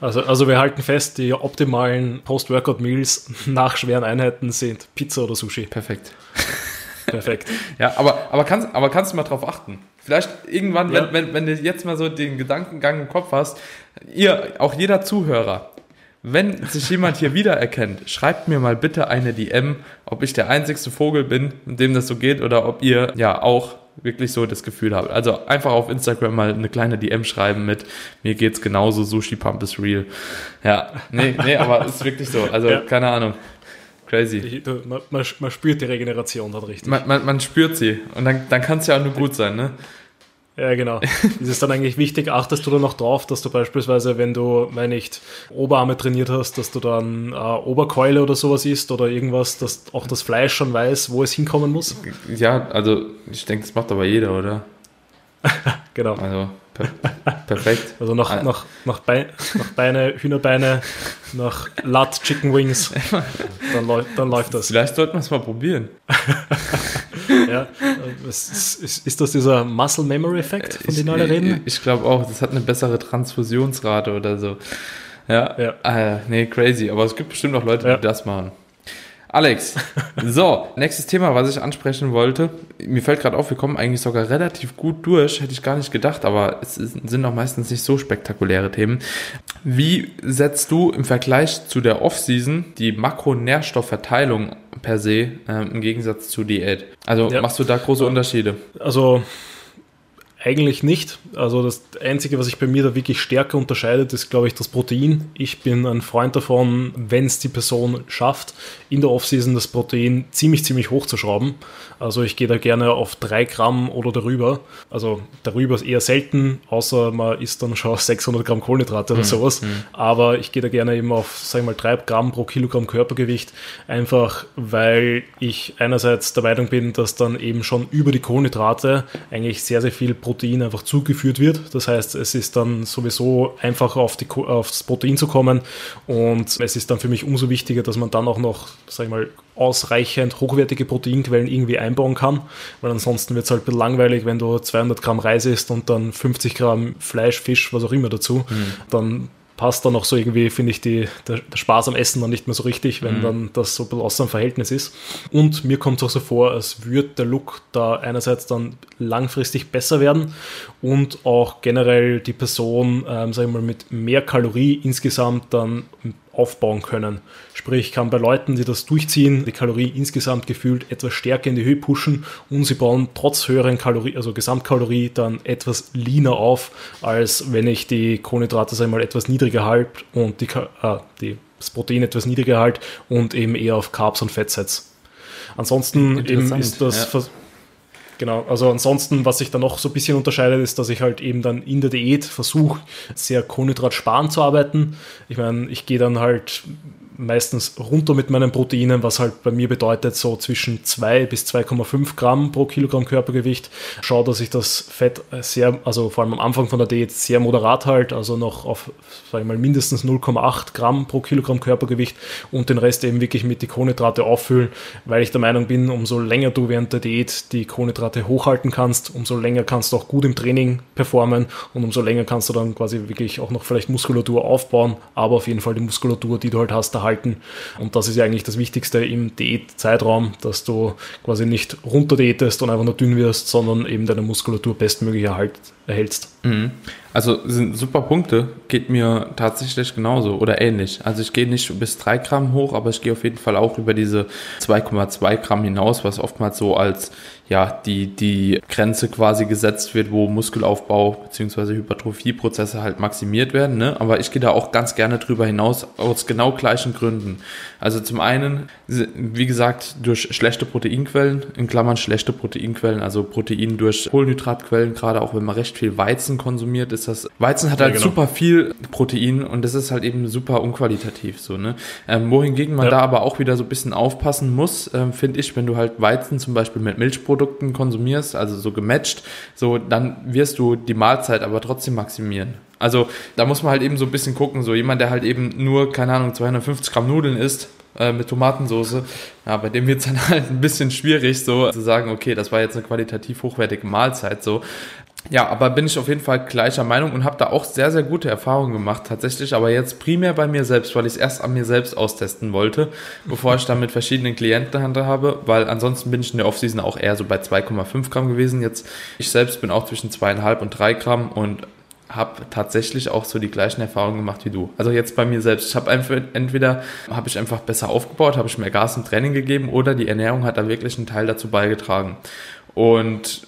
Also, also wir halten fest, die optimalen Post-Workout-Meals nach schweren Einheiten sind Pizza oder Sushi. Perfekt. Perfekt. ja, aber, aber, kannst, aber kannst du mal drauf achten? Vielleicht irgendwann, ja. wenn, wenn, wenn du jetzt mal so den Gedankengang im Kopf hast, ihr, auch jeder Zuhörer, wenn sich jemand hier wiedererkennt, schreibt mir mal bitte eine DM, ob ich der einzigste Vogel bin, dem das so geht, oder ob ihr ja auch wirklich so das Gefühl habt. Also einfach auf Instagram mal eine kleine DM schreiben mit mir geht's genauso, Sushi Pump is real. Ja, nee, nee, aber ist wirklich so. Also ja. keine Ahnung. Crazy. Ich, du, man, man, spürt die Regeneration dann richtig. Man, man, man spürt sie. Und dann, dann kann es ja auch nur gut sein, ne? Ja, genau. ist es dann eigentlich wichtig, achtest du dann noch drauf, dass du beispielsweise, wenn du, wenn nicht Oberarme trainiert hast, dass du dann äh, Oberkeule oder sowas isst oder irgendwas, dass auch das Fleisch schon weiß, wo es hinkommen muss? Ja, also ich denke, das macht aber jeder, oder? genau. Also perfekt. Also nach, ah. nach, nach, Beine, nach Beine, Hühnerbeine, nach Lat Chicken Wings, dann, läu dann läuft das. Vielleicht sollten wir es mal probieren. ja, ist, ist, ist, das dieser Muscle Memory Effekt, von dem alle reden? Ich, ich glaube auch, das hat eine bessere Transfusionsrate oder so. Ja, ja. Äh, nee, crazy. Aber es gibt bestimmt auch Leute, die ja. das machen. Alex, so, nächstes Thema, was ich ansprechen wollte. Mir fällt gerade auf, wir kommen eigentlich sogar relativ gut durch, hätte ich gar nicht gedacht, aber es sind auch meistens nicht so spektakuläre Themen. Wie setzt du im Vergleich zu der Off-Season die Makronährstoffverteilung per se äh, im Gegensatz zu Diät? Also ja. machst du da große Unterschiede? Also eigentlich nicht. Also das Einzige, was sich bei mir da wirklich stärker unterscheidet, ist, glaube ich, das Protein. Ich bin ein Freund davon, wenn es die Person schafft, in der Offseason das Protein ziemlich, ziemlich hoch zu schrauben. Also ich gehe da gerne auf 3 Gramm oder darüber. Also darüber ist eher selten, außer man isst dann schon 600 Gramm Kohlenhydrate oder mhm. sowas. Mhm. Aber ich gehe da gerne eben auf, sagen wir mal, 3 Gramm pro Kilogramm Körpergewicht. Einfach, weil ich einerseits der Meinung bin, dass dann eben schon über die Kohlenhydrate eigentlich sehr, sehr viel Protein Protein einfach zugeführt wird. Das heißt, es ist dann sowieso einfach auf die, aufs Protein zu kommen und es ist dann für mich umso wichtiger, dass man dann auch noch, sag ich mal, ausreichend hochwertige Proteinquellen irgendwie einbauen kann, weil ansonsten wird es halt ein bisschen langweilig, wenn du 200 Gramm Reis isst und dann 50 Gramm Fleisch, Fisch, was auch immer dazu. Mhm. Dann passt dann auch so irgendwie, finde ich, die, der, der, Spaß am Essen dann nicht mehr so richtig, wenn mhm. dann das so ein bisschen aus dem Verhältnis ist. Und mir kommt es auch so vor, als würde der Look da einerseits dann langfristig besser werden und auch generell die Person, ähm, sagen wir mal, mit mehr Kalorie insgesamt dann aufbauen können. Sprich, kann bei Leuten, die das durchziehen, die Kalorie insgesamt gefühlt etwas stärker in die Höhe pushen und sie bauen trotz höheren Kalorie, also Gesamtkalorie, dann etwas leaner auf, als wenn ich die Kohlenhydrate sag mal, etwas niedriger halte und die, äh, die, das Protein etwas niedriger halte und eben eher auf Carbs und Fett setze. Ansonsten eben ist das ja. Genau, also ansonsten, was sich da noch so ein bisschen unterscheidet, ist, dass ich halt eben dann in der Diät versuche, sehr kohlenhydratsparend zu arbeiten. Ich meine, ich gehe dann halt meistens runter mit meinen Proteinen, was halt bei mir bedeutet so zwischen 2 bis 2,5 Gramm pro Kilogramm Körpergewicht. Schau, dass ich das Fett sehr, also vor allem am Anfang von der Diät sehr moderat halte, also noch auf, sag ich mal, mindestens 0,8 Gramm pro Kilogramm Körpergewicht und den Rest eben wirklich mit die Kohlenhydrate auffüllen, weil ich der Meinung bin, umso länger du während der Diät die Kohlenhydrate hochhalten kannst, umso länger kannst du auch gut im Training performen und umso länger kannst du dann quasi wirklich auch noch vielleicht Muskulatur aufbauen, aber auf jeden Fall die Muskulatur, die du halt hast, da halten. Und das ist ja eigentlich das Wichtigste im Diätzeitraum, dass du quasi nicht runterdiätest und einfach nur dünn wirst, sondern eben deine Muskulatur bestmöglich erhalt, erhältst. Mhm. Also sind super Punkte, geht mir tatsächlich genauso oder ähnlich. Also ich gehe nicht bis 3 Gramm hoch, aber ich gehe auf jeden Fall auch über diese 2,2 Gramm hinaus, was oftmals so als ja, die, die Grenze quasi gesetzt wird, wo Muskelaufbau bzw. Hypertrophieprozesse halt maximiert werden. Ne? Aber ich gehe da auch ganz gerne drüber hinaus aus genau gleichen Gründen. Also zum einen, wie gesagt, durch schlechte Proteinquellen, in Klammern schlechte Proteinquellen, also Protein durch Kohlenhydratquellen, gerade auch wenn man recht viel Weizen konsumiert, ist das. Weizen hat halt ja, genau. super viel Protein und das ist halt eben super unqualitativ so, ne? Ähm, wohingegen man ja. da aber auch wieder so ein bisschen aufpassen muss, ähm, finde ich, wenn du halt Weizen zum Beispiel mit Milchprodukten Produkten konsumierst, also so gematcht, so dann wirst du die Mahlzeit aber trotzdem maximieren. Also da muss man halt eben so ein bisschen gucken, so jemand, der halt eben nur, keine Ahnung, 250 Gramm Nudeln isst, äh, mit Tomatensauce, ja, bei dem wird es dann halt ein bisschen schwierig, so zu sagen, okay, das war jetzt eine qualitativ hochwertige Mahlzeit, so. Ja, aber bin ich auf jeden Fall gleicher Meinung und habe da auch sehr, sehr gute Erfahrungen gemacht, tatsächlich, aber jetzt primär bei mir selbst, weil ich es erst an mir selbst austesten wollte, bevor ich dann mit verschiedenen Klienten habe, weil ansonsten bin ich in der Offseason auch eher so bei 2,5 Gramm gewesen. Jetzt, ich selbst bin auch zwischen 2,5 und 3 Gramm und habe tatsächlich auch so die gleichen Erfahrungen gemacht wie du. Also jetzt bei mir selbst. Ich habe entweder habe ich einfach besser aufgebaut, habe ich mehr Gas im Training gegeben oder die Ernährung hat da wirklich einen Teil dazu beigetragen. Und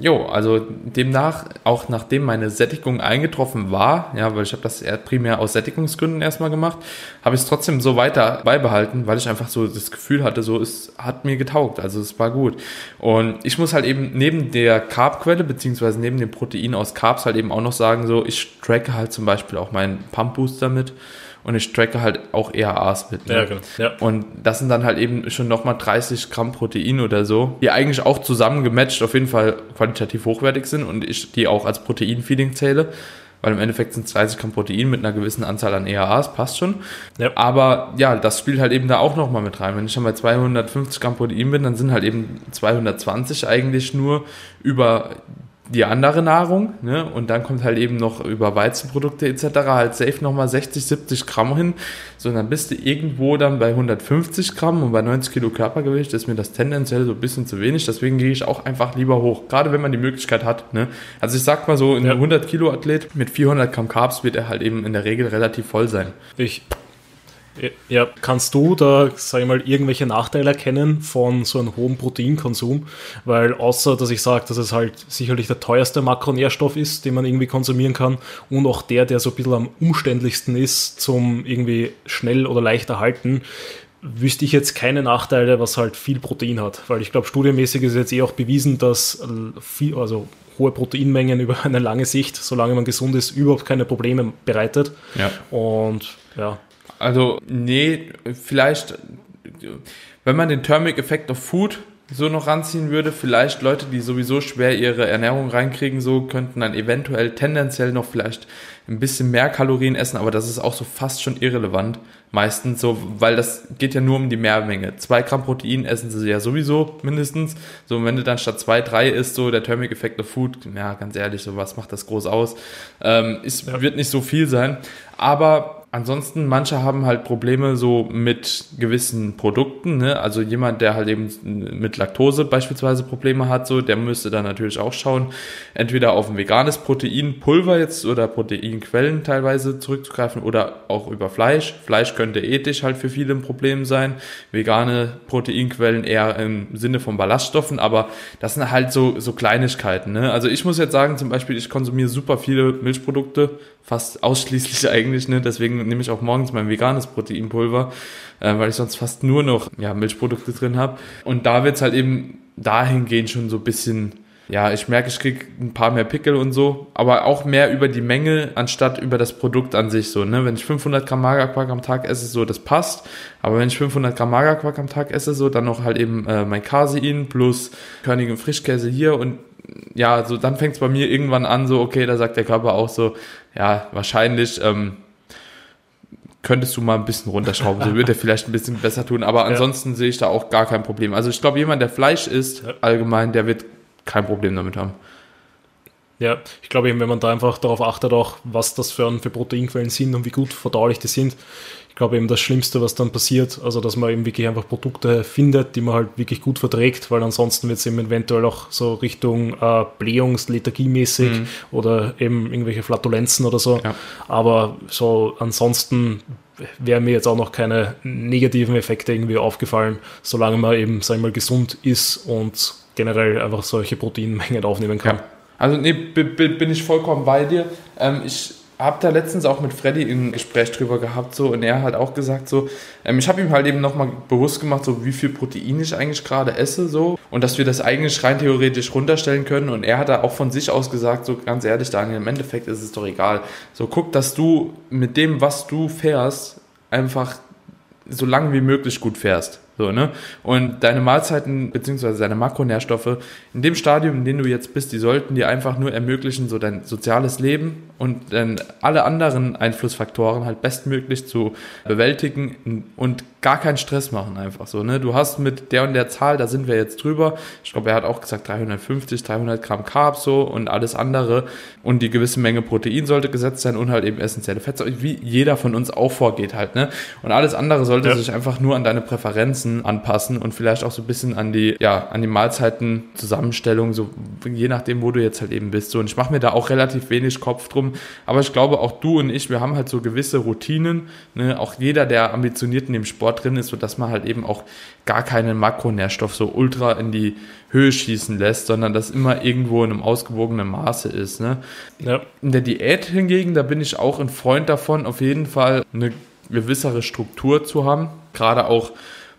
Jo, also demnach, auch nachdem meine Sättigung eingetroffen war, ja, weil ich habe das primär aus Sättigungsgründen erstmal gemacht, habe ich es trotzdem so weiter beibehalten, weil ich einfach so das Gefühl hatte, so es hat mir getaugt, also es war gut. Und ich muss halt eben neben der Carbquelle, beziehungsweise neben dem Protein aus Carbs halt eben auch noch sagen, so ich tracke halt zum Beispiel auch meinen Pump Booster mit und ich tracke halt auch ERAs mit. Ne? Ja, genau. Ja. Und das sind dann halt eben schon nochmal 30 Gramm Protein oder so, die eigentlich auch zusammen gematcht auf jeden Fall qualitativ hochwertig sind und ich die auch als Protein-Feeding zähle. Weil im Endeffekt sind es 30 Gramm Protein mit einer gewissen Anzahl an ERAs, passt schon. Ja. Aber ja, das spielt halt eben da auch nochmal mit rein. Wenn ich schon bei 250 Gramm Protein bin, dann sind halt eben 220 eigentlich nur über die andere Nahrung, ne? Und dann kommt halt eben noch über Weizenprodukte etc. halt safe nochmal 60, 70 Gramm hin. So, dann bist du irgendwo dann bei 150 Gramm und bei 90 Kilo Körpergewicht ist mir das tendenziell so ein bisschen zu wenig. Deswegen gehe ich auch einfach lieber hoch. Gerade wenn man die Möglichkeit hat, ne? Also ich sag mal so, ein ja. 100 Kilo Athlet mit 400 Gramm Carbs wird er halt eben in der Regel relativ voll sein. Ich ja, kannst du da, sag ich mal, irgendwelche Nachteile erkennen von so einem hohen Proteinkonsum? Weil außer, dass ich sage, dass es halt sicherlich der teuerste Makronährstoff ist, den man irgendwie konsumieren kann und auch der, der so ein bisschen am umständlichsten ist zum irgendwie schnell oder leicht erhalten, wüsste ich jetzt keine Nachteile, was halt viel Protein hat. Weil ich glaube, studienmäßig ist jetzt eh auch bewiesen, dass viel, also hohe Proteinmengen über eine lange Sicht, solange man gesund ist, überhaupt keine Probleme bereitet. Ja. Und ja, also, nee, vielleicht, wenn man den Thermic Effect of Food so noch ranziehen würde, vielleicht Leute, die sowieso schwer ihre Ernährung reinkriegen, so könnten dann eventuell tendenziell noch vielleicht ein bisschen mehr Kalorien essen, aber das ist auch so fast schon irrelevant. Meistens so, weil das geht ja nur um die Mehrmenge. Zwei Gramm Protein essen sie ja sowieso mindestens. So, wenn du dann statt zwei, drei isst, so der Thermic Effect of Food, ja, ganz ehrlich, so was macht das groß aus? Ähm, ist, ja. wird nicht so viel sein. Aber ansonsten, manche haben halt Probleme so mit gewissen Produkten. Ne? Also jemand, der halt eben mit Laktose beispielsweise Probleme hat, so, der müsste dann natürlich auch schauen, entweder auf ein veganes Proteinpulver jetzt oder Proteinquellen teilweise zurückzugreifen oder auch über Fleisch. Fleisch könnte ethisch halt für viele ein Problem sein. Vegane Proteinquellen eher im Sinne von Ballaststoffen, aber das sind halt so, so Kleinigkeiten. Ne? Also ich muss jetzt sagen, zum Beispiel, ich konsumiere super viele Milchprodukte, fast ausschließlich eigentlich, ne? deswegen nehme ich auch morgens mein veganes Proteinpulver, äh, weil ich sonst fast nur noch ja, Milchprodukte drin habe. Und da wird es halt eben dahingehend schon so ein bisschen, ja, ich merke, ich kriege ein paar mehr Pickel und so, aber auch mehr über die Menge anstatt über das Produkt an sich so. Ne? Wenn ich 500 Gramm Magerquark am Tag esse, so, das passt. Aber wenn ich 500 Gramm Magerquark am Tag esse, so, dann noch halt eben äh, mein Casein plus körnigen Frischkäse hier und ja, so dann fängt es bei mir irgendwann an, so, okay, da sagt der Körper auch so, ja, wahrscheinlich ähm, könntest du mal ein bisschen runterschrauben. So würde er vielleicht ein bisschen besser tun. Aber ansonsten ja. sehe ich da auch gar kein Problem. Also ich glaube, jemand, der Fleisch isst, ja. allgemein, der wird kein Problem damit haben. Ja, ich glaube eben, wenn man da einfach darauf achtet, auch was das für, für Proteinquellen sind und wie gut verdaulich die sind. Ich glaube eben das Schlimmste, was dann passiert, also dass man eben wirklich einfach Produkte findet, die man halt wirklich gut verträgt, weil ansonsten wird es eben eventuell auch so Richtung äh, Blähungs-, Lethargiemäßig mhm. oder eben irgendwelche Flatulenzen oder so. Ja. Aber so ansonsten wären mir jetzt auch noch keine negativen Effekte irgendwie aufgefallen, solange man eben, sag ich mal, gesund ist und generell einfach solche Proteinmengen aufnehmen kann. Ja. Also nee, bin ich vollkommen bei dir. Ähm, ich habe da letztens auch mit Freddy ein Gespräch drüber gehabt so und er hat auch gesagt so, ähm, ich habe ihm halt eben nochmal bewusst gemacht so, wie viel Protein ich eigentlich gerade esse so und dass wir das eigentlich rein theoretisch runterstellen können und er hat da auch von sich aus gesagt so, ganz ehrlich Daniel, im Endeffekt ist es doch egal. So guck, dass du mit dem, was du fährst, einfach so lange wie möglich gut fährst. So, ne? Und deine Mahlzeiten bzw. deine Makronährstoffe in dem Stadium, in dem du jetzt bist, die sollten dir einfach nur ermöglichen, so dein soziales Leben und dann alle anderen Einflussfaktoren halt bestmöglich zu bewältigen und gar keinen Stress machen einfach so. Ne? Du hast mit der und der Zahl, da sind wir jetzt drüber. Ich glaube, er hat auch gesagt 350, 300 Gramm Carbs so und alles andere und die gewisse Menge Protein sollte gesetzt sein und halt eben essentielle Fettsäuren, wie jeder von uns auch vorgeht halt. Ne? Und alles andere sollte ja. sich einfach nur an deine Präferenzen anpassen und vielleicht auch so ein bisschen an die, ja, an die Mahlzeitenzusammenstellung, so je nachdem, wo du jetzt halt eben bist. So, und ich mache mir da auch relativ wenig Kopf drum, aber ich glaube auch du und ich, wir haben halt so gewisse Routinen, ne? auch jeder, der ambitioniert in dem Sport Sport drin ist, sodass man halt eben auch gar keinen Makronährstoff so ultra in die Höhe schießen lässt, sondern das immer irgendwo in einem ausgewogenen Maße ist. Ne? Ja. In der Diät hingegen, da bin ich auch ein Freund davon, auf jeden Fall eine gewissere Struktur zu haben, gerade auch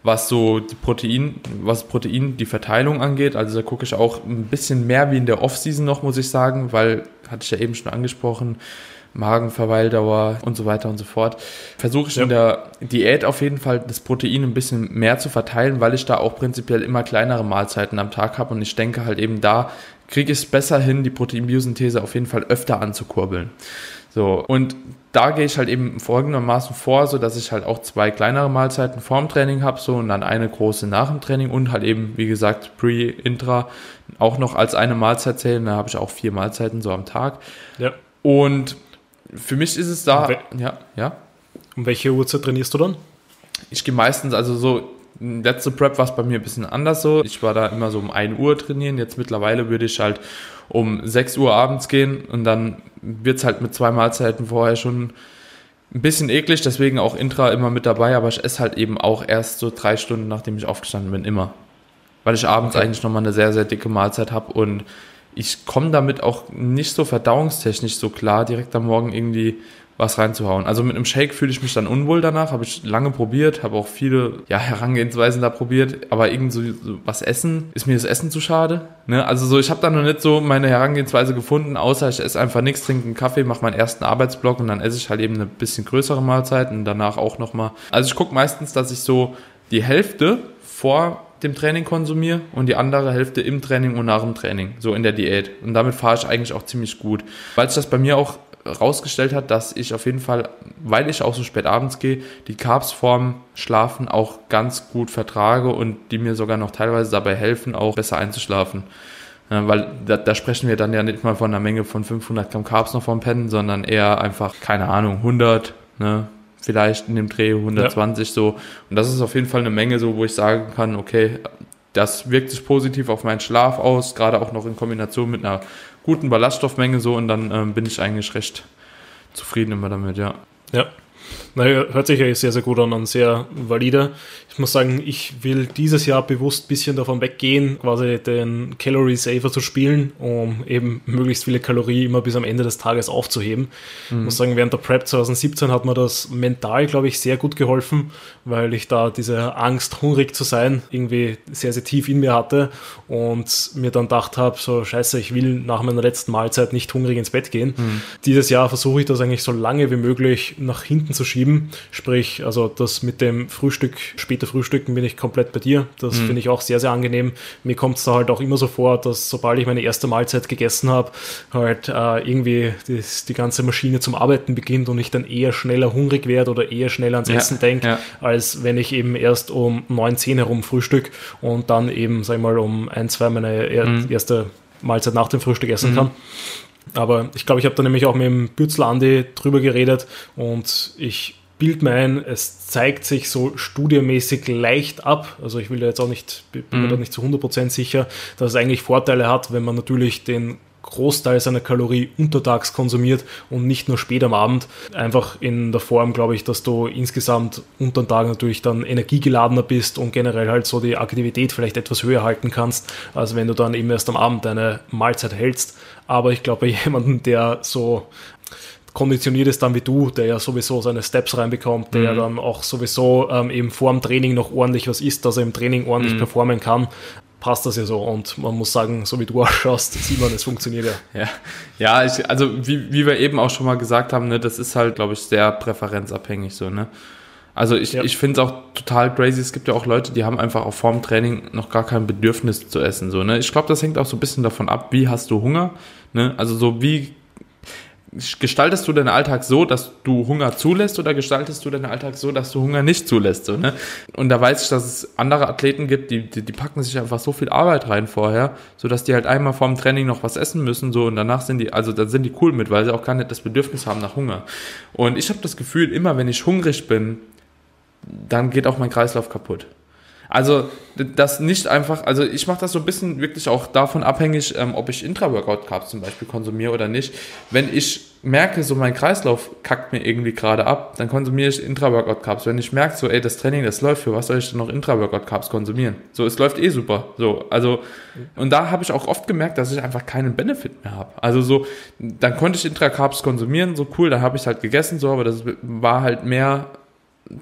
was so die Protein, was Protein, die Verteilung angeht. Also da gucke ich auch ein bisschen mehr wie in der Off-Season noch, muss ich sagen, weil, hatte ich ja eben schon angesprochen, Magenverweildauer und so weiter und so fort. Versuche ich ja. in der Diät auf jeden Fall das Protein ein bisschen mehr zu verteilen, weil ich da auch prinzipiell immer kleinere Mahlzeiten am Tag habe und ich denke halt eben da kriege ich es besser hin, die Proteinbiosynthese auf jeden Fall öfter anzukurbeln. So, und da gehe ich halt eben folgendermaßen vor, so dass ich halt auch zwei kleinere Mahlzeiten vorm Training habe, so und dann eine große nach dem Training und halt eben, wie gesagt, Pre, Intra auch noch als eine Mahlzeit zählen. Da habe ich auch vier Mahlzeiten so am Tag. Ja. Und für mich ist es da, ja, ja. Um welche Uhrzeit trainierst du dann? Ich gehe meistens, also so, letzte Prep war es bei mir ein bisschen anders so. Ich war da immer so um 1 Uhr trainieren. Jetzt mittlerweile würde ich halt um 6 Uhr abends gehen und dann wird es halt mit zwei Mahlzeiten vorher schon ein bisschen eklig, deswegen auch Intra immer mit dabei, aber ich esse halt eben auch erst so drei Stunden, nachdem ich aufgestanden bin, immer. Weil ich abends okay. eigentlich nochmal eine sehr, sehr dicke Mahlzeit habe und ich komme damit auch nicht so verdauungstechnisch so klar, direkt am Morgen irgendwie was reinzuhauen. Also mit einem Shake fühle ich mich dann unwohl danach, habe ich lange probiert, habe auch viele ja, Herangehensweisen da probiert, aber irgend so, was essen, ist mir das Essen zu schade. Ne? Also so, ich habe da noch nicht so meine Herangehensweise gefunden, außer ich esse einfach nichts, trinke einen Kaffee, mache meinen ersten Arbeitsblock und dann esse ich halt eben eine bisschen größere Mahlzeit und danach auch nochmal. Also ich gucke meistens, dass ich so die Hälfte vor dem Training konsumiere und die andere Hälfte im Training und nach dem Training, so in der Diät. Und damit fahre ich eigentlich auch ziemlich gut. Weil sich das bei mir auch rausgestellt hat, dass ich auf jeden Fall, weil ich auch so spät abends gehe, die Carbs vorm Schlafen auch ganz gut vertrage und die mir sogar noch teilweise dabei helfen, auch besser einzuschlafen. Ja, weil da, da, sprechen wir dann ja nicht mal von einer Menge von 500 Gramm Carbs noch vom Pennen, sondern eher einfach, keine Ahnung, 100, ne, vielleicht in dem Dreh 120 ja. so. Und das ist auf jeden Fall eine Menge so, wo ich sagen kann, okay, das wirkt sich positiv auf meinen Schlaf aus, gerade auch noch in Kombination mit einer guten Ballaststoffmenge so und dann ähm, bin ich eigentlich recht zufrieden immer damit, ja. Ja. Naja, hört sich ja sehr, sehr gut an und sehr valide. Ich muss sagen, ich will dieses Jahr bewusst ein bisschen davon weggehen, quasi den Calorie Saver zu spielen, um eben möglichst viele Kalorien immer bis am Ende des Tages aufzuheben. Mhm. Ich muss sagen, während der Prep 2017 hat mir das mental, glaube ich, sehr gut geholfen, weil ich da diese Angst, hungrig zu sein, irgendwie sehr, sehr tief in mir hatte und mir dann gedacht habe, so scheiße, ich will nach meiner letzten Mahlzeit nicht hungrig ins Bett gehen. Mhm. Dieses Jahr versuche ich das eigentlich so lange wie möglich nach hinten zu schieben. Sprich, also das mit dem Frühstück, später Frühstücken bin ich komplett bei dir. Das mhm. finde ich auch sehr, sehr angenehm. Mir kommt es da halt auch immer so vor, dass sobald ich meine erste Mahlzeit gegessen habe, halt äh, irgendwie die, die ganze Maschine zum Arbeiten beginnt und ich dann eher schneller hungrig werde oder eher schneller ans ja, Essen denke, ja. als wenn ich eben erst um 9, 10 herum frühstück und dann eben, sag ich mal, um ein, zwei meine mhm. erste Mahlzeit nach dem Frühstück essen mhm. kann. Aber ich glaube, ich habe da nämlich auch mit dem Bürzler Andi drüber geredet und ich bild mir ein, es zeigt sich so studiemäßig leicht ab. Also ich will da jetzt auch nicht, bin mir mhm. da nicht zu 100% sicher, dass es eigentlich Vorteile hat, wenn man natürlich den Großteil seiner Kalorie untertags konsumiert und nicht nur spät am Abend. Einfach in der Form, glaube ich, dass du insgesamt unter den Tagen natürlich dann energiegeladener bist und generell halt so die Aktivität vielleicht etwas höher halten kannst, als wenn du dann eben erst am Abend deine Mahlzeit hältst. Aber ich glaube, jemanden, der so konditioniert ist dann wie du, der ja sowieso seine Steps reinbekommt, der mhm. ja dann auch sowieso ähm, eben vor dem Training noch ordentlich was isst, dass er im Training ordentlich mhm. performen kann, passt das ja so. Und man muss sagen, so wie du ausschaust, sieht man, es funktioniert ja. Ja, ja ich, also wie, wie wir eben auch schon mal gesagt haben, ne, das ist halt, glaube ich, sehr präferenzabhängig so, ne? Also ich, ja. ich finde es auch total crazy. Es gibt ja auch Leute, die haben einfach auch vorm Training noch gar kein Bedürfnis zu essen. So, ne? Ich glaube, das hängt auch so ein bisschen davon ab, wie hast du Hunger. Ne? Also so wie gestaltest du deinen Alltag so, dass du Hunger zulässt oder gestaltest du deinen Alltag so, dass du Hunger nicht zulässt? So, ne? Und da weiß ich, dass es andere Athleten gibt, die, die, die packen sich einfach so viel Arbeit rein vorher, so dass die halt einmal vorm Training noch was essen müssen, so und danach sind die, also da sind die cool mit, weil sie auch gar nicht das Bedürfnis haben nach Hunger. Und ich habe das Gefühl, immer wenn ich hungrig bin, dann geht auch mein Kreislauf kaputt. Also das nicht einfach, also ich mache das so ein bisschen wirklich auch davon abhängig, ähm, ob ich Intra-Workout-Carbs zum Beispiel konsumiere oder nicht. Wenn ich merke, so mein Kreislauf kackt mir irgendwie gerade ab, dann konsumiere ich Intra-Workout-Carbs. Wenn ich merke, so ey, das Training, das läuft, für was soll ich denn noch Intra-Workout-Carbs konsumieren? So, es läuft eh super. So, also und da habe ich auch oft gemerkt, dass ich einfach keinen Benefit mehr habe. Also so, dann konnte ich Intra-Carbs konsumieren, so cool, dann habe ich halt gegessen, so, aber das war halt mehr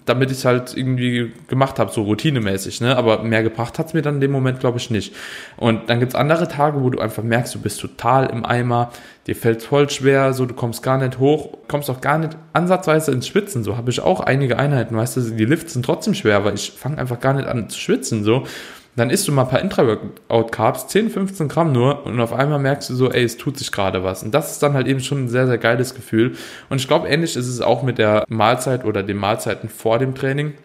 damit ich es halt irgendwie gemacht habe, so routinemäßig, ne? Aber mehr gebracht hat es mir dann in dem Moment, glaube ich, nicht. Und dann gibt es andere Tage, wo du einfach merkst, du bist total im Eimer, dir fällt voll schwer, so du kommst gar nicht hoch, kommst auch gar nicht ansatzweise ins Schwitzen. So habe ich auch einige Einheiten, weißt du, die Lifts sind trotzdem schwer, weil ich fange einfach gar nicht an zu schwitzen. so dann isst du mal ein paar Intra-Workout-Carbs, 10, 15 Gramm nur und auf einmal merkst du so, ey, es tut sich gerade was. Und das ist dann halt eben schon ein sehr, sehr geiles Gefühl. Und ich glaube, ähnlich ist es auch mit der Mahlzeit oder den Mahlzeiten vor dem Training.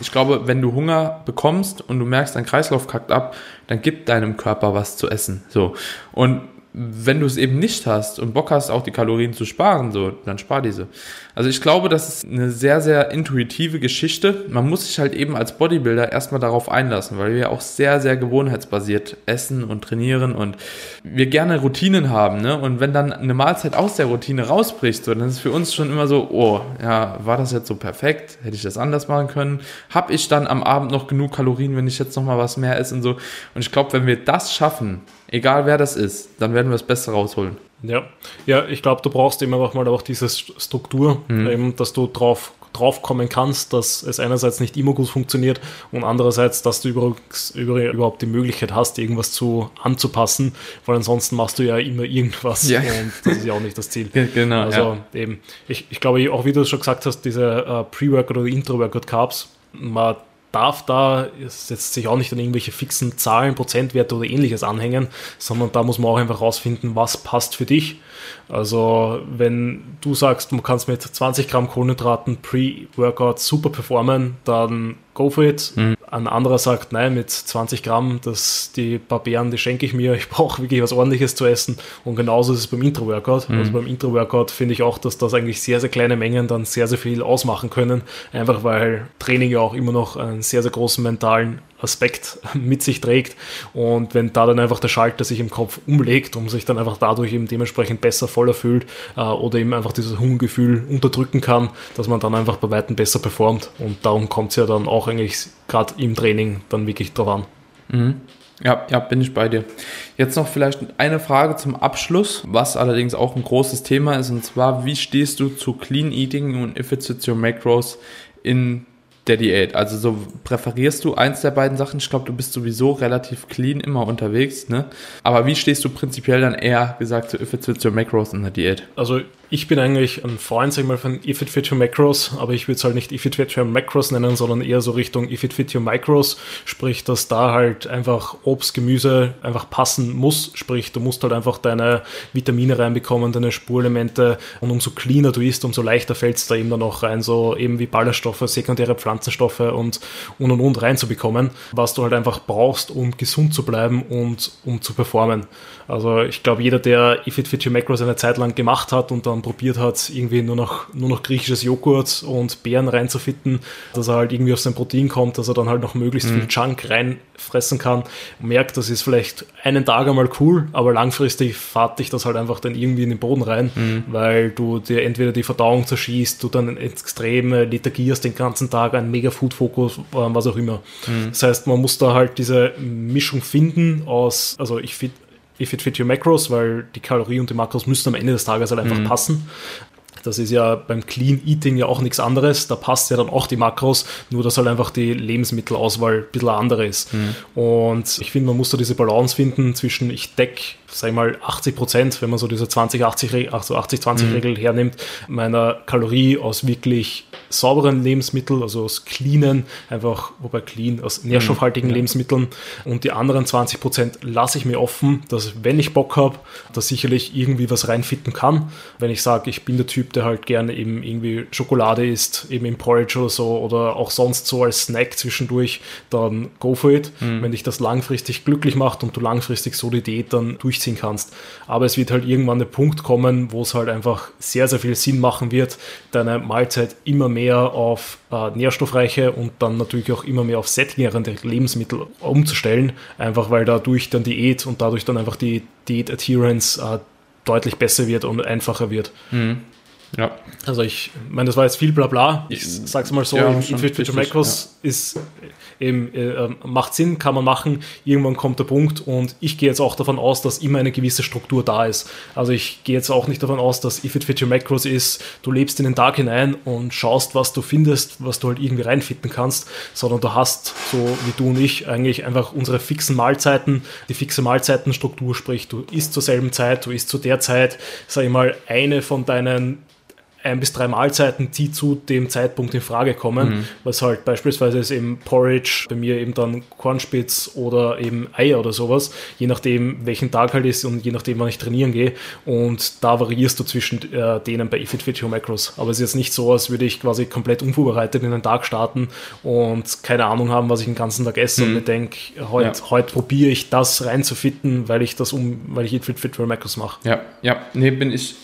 Ich glaube, wenn du Hunger bekommst und du merkst, dein Kreislauf kackt ab, dann gib deinem Körper was zu essen. So. Und wenn du es eben nicht hast und Bock hast, auch die Kalorien zu sparen, so, dann spar diese. Also ich glaube, das ist eine sehr, sehr intuitive Geschichte. Man muss sich halt eben als Bodybuilder erstmal darauf einlassen, weil wir auch sehr, sehr gewohnheitsbasiert essen und trainieren und wir gerne Routinen haben, ne? Und wenn dann eine Mahlzeit aus der Routine rausbricht, so, dann ist es für uns schon immer so, oh, ja, war das jetzt so perfekt? Hätte ich das anders machen können? Hab ich dann am Abend noch genug Kalorien, wenn ich jetzt noch mal was mehr esse und so? Und ich glaube, wenn wir das schaffen, egal wer das ist, dann werden wir das Beste rausholen. Ja, ja ich glaube, du brauchst immer noch mal auch diese Struktur, mhm. eben, dass du drauf drauf kommen kannst, dass es einerseits nicht immer gut funktioniert und andererseits, dass du überhaupt die Möglichkeit hast, irgendwas zu anzupassen, weil ansonsten machst du ja immer irgendwas ja. und das ist ja auch nicht das Ziel. genau. Also ja. eben, ich, ich glaube, auch wie du es schon gesagt hast, diese uh, Pre-Workout oder Intro-Workout Carbs, man darf da jetzt sich auch nicht an irgendwelche fixen Zahlen, Prozentwerte oder ähnliches anhängen, sondern da muss man auch einfach rausfinden, was passt für dich. Also wenn du sagst, du kannst mit 20 Gramm Kohlenhydraten pre-Workout super performen, dann go for it. Mhm. Ein anderer sagt, nein, mit 20 Gramm, das, die paar Beeren, die schenke ich mir, ich brauche wirklich was ordentliches zu essen. Und genauso ist es beim Intro-Workout. Mhm. Also beim Intro-Workout finde ich auch, dass das eigentlich sehr, sehr kleine Mengen dann sehr, sehr viel ausmachen können. Einfach weil Training ja auch immer noch einen sehr, sehr großen mentalen Aspekt mit sich trägt. Und wenn da dann einfach der Schalter sich im Kopf umlegt und sich dann einfach dadurch eben dementsprechend besser voller fühlt äh, oder eben einfach dieses Hungergefühl unterdrücken kann, dass man dann einfach bei Weitem besser performt. Und darum kommt es ja dann auch eigentlich gerade im Training dann wirklich drauf an. Mhm. Ja, ja, bin ich bei dir. Jetzt noch vielleicht eine Frage zum Abschluss, was allerdings auch ein großes Thema ist, und zwar, wie stehst du zu Clean Eating und If It's Your Macros in der Diät? Also so präferierst du eins der beiden Sachen? Ich glaube, du bist sowieso relativ clean immer unterwegs, ne? Aber wie stehst du prinzipiell dann eher gesagt zu If It's With Your Macros in der Diät? Also ich bin eigentlich ein Freund, sag ich mal, von If It Fit Your Macros, aber ich würde es halt nicht If It Fit Your Macros nennen, sondern eher so Richtung If It Fit Your Micros, sprich, dass da halt einfach Obst, Gemüse einfach passen muss, sprich, du musst halt einfach deine Vitamine reinbekommen, deine Spurelemente und umso cleaner du isst, umso leichter fällt es da eben dann auch rein, so eben wie Ballaststoffe, sekundäre Pflanzen Pflanzenstoffe und und und und reinzubekommen, was du halt einfach brauchst, um gesund zu bleiben und um zu performen. Also ich glaube, jeder, der If It Fit Your Macros eine Zeit lang gemacht hat und dann probiert hat, irgendwie nur noch, nur noch griechisches Joghurt und Beeren reinzufitten, dass er halt irgendwie auf sein Protein kommt, dass er dann halt noch möglichst mhm. viel Junk reinfressen kann, merkt, das ist vielleicht einen Tag einmal cool, aber langfristig fahrt dich das halt einfach dann irgendwie in den Boden rein, mhm. weil du dir entweder die Verdauung zerschießt, du dann extreme Lethargie hast den ganzen Tag, einen mega Food-Fokus, was auch immer. Mhm. Das heißt, man muss da halt diese Mischung finden aus, also ich finde, if it fit your macros, weil die Kalorie und die Makros müssen am Ende des Tages halt einfach mhm. passen. Das ist ja beim Clean Eating ja auch nichts anderes. Da passt ja dann auch die Makros, nur dass halt einfach die Lebensmittelauswahl ein bisschen andere ist. Mhm. Und ich finde, man muss da diese Balance finden zwischen, ich decke sag ich mal, 80 Prozent, wenn man so diese 20-80-Regel also 80, 20 Regel mhm. hernimmt, meiner Kalorie aus wirklich sauberen Lebensmitteln, also aus cleanen, einfach, wobei clean, aus nährstoffhaltigen mhm. Lebensmitteln und die anderen 20 Prozent lasse ich mir offen, dass wenn ich Bock habe, da sicherlich irgendwie was reinfitten kann. Wenn ich sage, ich bin der Typ, der halt gerne eben irgendwie Schokolade isst, eben im Porridge oder so oder auch sonst so als Snack zwischendurch, dann go for it. Mhm. Wenn dich das langfristig glücklich macht und du langfristig so die Diät dann durchziehen kannst. Aber es wird halt irgendwann der Punkt kommen, wo es halt einfach sehr, sehr viel Sinn machen wird, deine Mahlzeit immer mehr auf äh, nährstoffreiche und dann natürlich auch immer mehr auf sättigende Lebensmittel umzustellen, einfach weil dadurch dann Diät und dadurch dann einfach die Diät-Adherence äh, deutlich besser wird und einfacher wird. Mhm. Ja. Also ich meine, das war jetzt viel Blabla. Ich sag's mal so, ja, in Fit to Macros ja. ist eben, äh, ähm, macht Sinn, kann man machen. Irgendwann kommt der Punkt und ich gehe jetzt auch davon aus, dass immer eine gewisse Struktur da ist. Also ich gehe jetzt auch nicht davon aus, dass If It Fit Your Macros ist, du lebst in den Tag hinein und schaust, was du findest, was du halt irgendwie reinfitten kannst, sondern du hast, so wie du und ich, eigentlich einfach unsere fixen Mahlzeiten, die fixe Mahlzeitenstruktur, sprich, du isst zur selben Zeit, du isst zu der Zeit, sag ich mal, eine von deinen ein bis drei Mahlzeiten, die zu dem Zeitpunkt in Frage kommen, mhm. was halt beispielsweise ist eben Porridge, bei mir eben dann Kornspitz oder eben Eier oder sowas, je nachdem welchen Tag halt ist und je nachdem wann ich trainieren gehe und da variierst du zwischen äh, denen bei Ifit Fit Your Macros, aber es ist jetzt nicht so, als würde ich quasi komplett unvorbereitet in den Tag starten und keine Ahnung haben, was ich den ganzen Tag esse mhm. und mir denke, heute ja. heut probiere ich das reinzufitten, weil ich das um, weil ich Fit Your Macros mache. Ja, ja, nee, bin ich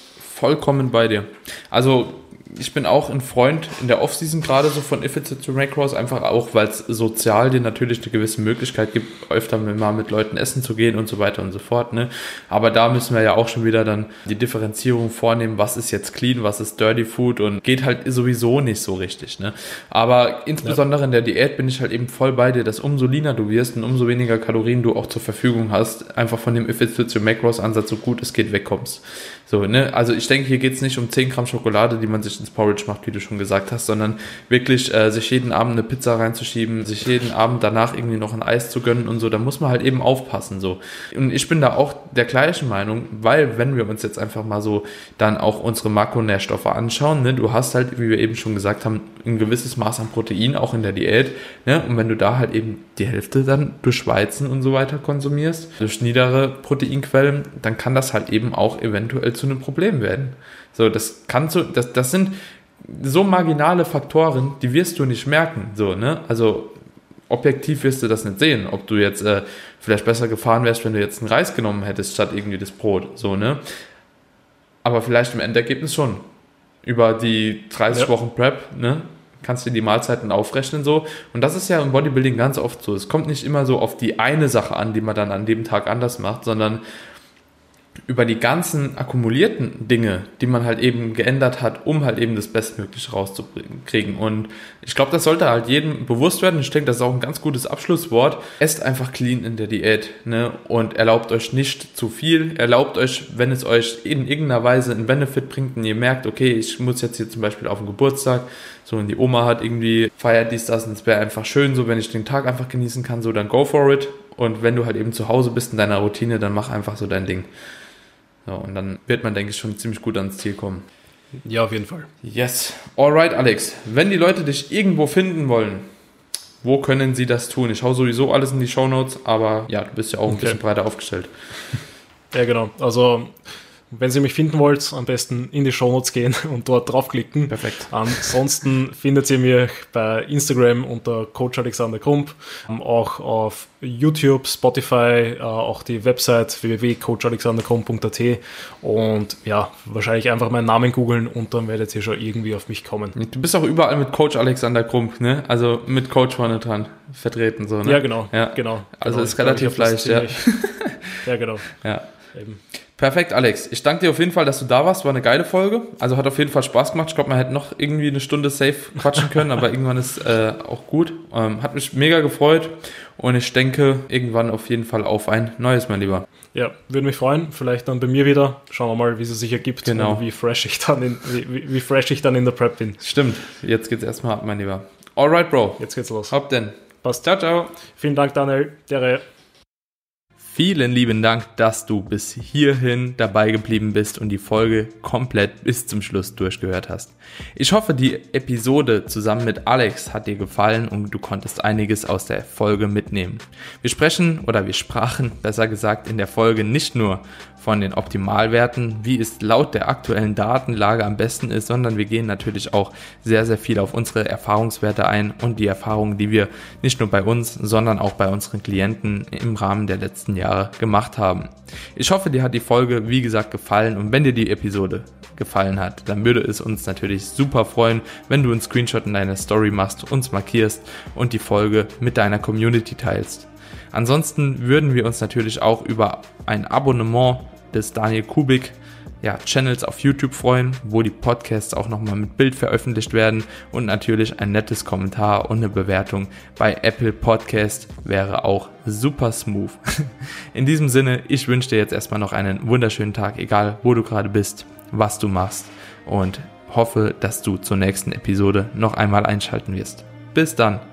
vollkommen bei dir. Also ich bin auch ein Freund in der Offseason gerade so von If It's to Macross, einfach auch, weil es sozial dir natürlich eine gewisse Möglichkeit gibt, öfter mal mit Leuten essen zu gehen und so weiter und so fort. Ne? Aber da müssen wir ja auch schon wieder dann die Differenzierung vornehmen, was ist jetzt clean, was ist Dirty Food und geht halt sowieso nicht so richtig. Ne? Aber insbesondere ja. in der Diät bin ich halt eben voll bei dir, dass umso leaner du wirst und umso weniger Kalorien du auch zur Verfügung hast, einfach von dem If It's to Macross Ansatz so gut es geht wegkommst. So, ne? Also ich denke, hier geht es nicht um 10 Gramm Schokolade, die man sich ins Porridge macht, wie du schon gesagt hast, sondern wirklich äh, sich jeden Abend eine Pizza reinzuschieben, sich jeden Abend danach irgendwie noch ein Eis zu gönnen und so. Da muss man halt eben aufpassen. So. Und ich bin da auch der gleichen Meinung, weil wenn wir uns jetzt einfach mal so dann auch unsere Makronährstoffe anschauen, ne? du hast halt, wie wir eben schon gesagt haben, ein gewisses Maß an Protein auch in der Diät. Ne? Und wenn du da halt eben die Hälfte dann durch Weizen und so weiter konsumierst, durch niedere Proteinquellen, dann kann das halt eben auch eventuell zu einem Problem werden. So, das kann so, das, das sind so marginale Faktoren, die wirst du nicht merken. So, ne? Also objektiv wirst du das nicht sehen, ob du jetzt äh, vielleicht besser gefahren wärst, wenn du jetzt einen Reis genommen hättest, statt irgendwie das Brot. So, ne? Aber vielleicht im Endergebnis schon. Über die 30 ja. Wochen Prep, ne? Kannst du die Mahlzeiten aufrechnen so. Und das ist ja im Bodybuilding ganz oft so. Es kommt nicht immer so auf die eine Sache an, die man dann an dem Tag anders macht, sondern über die ganzen akkumulierten Dinge, die man halt eben geändert hat, um halt eben das Bestmögliche rauszukriegen. Und ich glaube, das sollte halt jedem bewusst werden. Ich denke, das ist auch ein ganz gutes Abschlusswort. Esst einfach clean in der Diät ne? und erlaubt euch nicht zu viel. Erlaubt euch, wenn es euch in irgendeiner Weise einen Benefit bringt und ihr merkt, okay, ich muss jetzt hier zum Beispiel auf den Geburtstag, so und die Oma hat irgendwie feiert dies, das und es wäre einfach schön, so wenn ich den Tag einfach genießen kann, so dann go for it. Und wenn du halt eben zu Hause bist in deiner Routine, dann mach einfach so dein Ding. Ja, und dann wird man, denke ich, schon ziemlich gut ans Ziel kommen. Ja, auf jeden Fall. Yes. Alright, Alex. Wenn die Leute dich irgendwo finden wollen, wo können sie das tun? Ich hau sowieso alles in die Show Notes, aber ja, du bist ja auch ein okay. bisschen breiter aufgestellt. Ja, genau. Also wenn Sie mich finden wollt, am besten in die Shownotes gehen und dort draufklicken. Perfekt. Ansonsten findet ihr mich bei Instagram unter Coach Alexander Krump, auch auf YouTube, Spotify, äh, auch die Website www.coachalexanderkrump.at und ja, wahrscheinlich einfach meinen Namen googeln und dann werdet ihr schon irgendwie auf mich kommen. Du bist auch überall mit Coach Alexander Krump, ne? Also mit Coach vorne dran vertreten, so, ne? Ja, genau. Ja. genau also genau. ist relativ leicht, ja. ja, genau. Ja. Eben. Perfekt, Alex. Ich danke dir auf jeden Fall, dass du da warst. War eine geile Folge. Also hat auf jeden Fall Spaß gemacht. Ich glaube, man hätte noch irgendwie eine Stunde safe quatschen können, aber irgendwann ist äh, auch gut. Ähm, hat mich mega gefreut und ich denke irgendwann auf jeden Fall auf ein neues, mein Lieber. Ja, würde mich freuen. Vielleicht dann bei mir wieder. Schauen wir mal, wie es sich ergibt genau. und wie fresh ich dann in, wie, wie fresh ich dann in der Prep bin. Stimmt. Jetzt geht's erstmal ab, mein Lieber. Alright, Bro. Jetzt geht's los. Hab denn. Passt. Ciao, ciao. Vielen Dank, Daniel. Dere. Vielen lieben Dank, dass du bis hierhin dabei geblieben bist und die Folge komplett bis zum Schluss durchgehört hast. Ich hoffe, die Episode zusammen mit Alex hat dir gefallen und du konntest einiges aus der Folge mitnehmen. Wir sprechen oder wir sprachen, besser gesagt, in der Folge nicht nur von den Optimalwerten, wie es laut der aktuellen Datenlage am besten ist, sondern wir gehen natürlich auch sehr, sehr viel auf unsere Erfahrungswerte ein und die Erfahrungen, die wir nicht nur bei uns, sondern auch bei unseren Klienten im Rahmen der letzten Jahre gemacht haben. Ich hoffe, dir hat die Folge, wie gesagt, gefallen und wenn dir die Episode gefallen hat, dann würde es uns natürlich super freuen, wenn du einen Screenshot in deiner Story machst, uns markierst und die Folge mit deiner Community teilst. Ansonsten würden wir uns natürlich auch über ein Abonnement des Daniel Kubik ja, Channels auf YouTube freuen, wo die Podcasts auch nochmal mit Bild veröffentlicht werden und natürlich ein nettes Kommentar und eine Bewertung bei Apple Podcast wäre auch super smooth. In diesem Sinne, ich wünsche dir jetzt erstmal noch einen wunderschönen Tag, egal wo du gerade bist, was du machst und hoffe, dass du zur nächsten Episode noch einmal einschalten wirst. Bis dann!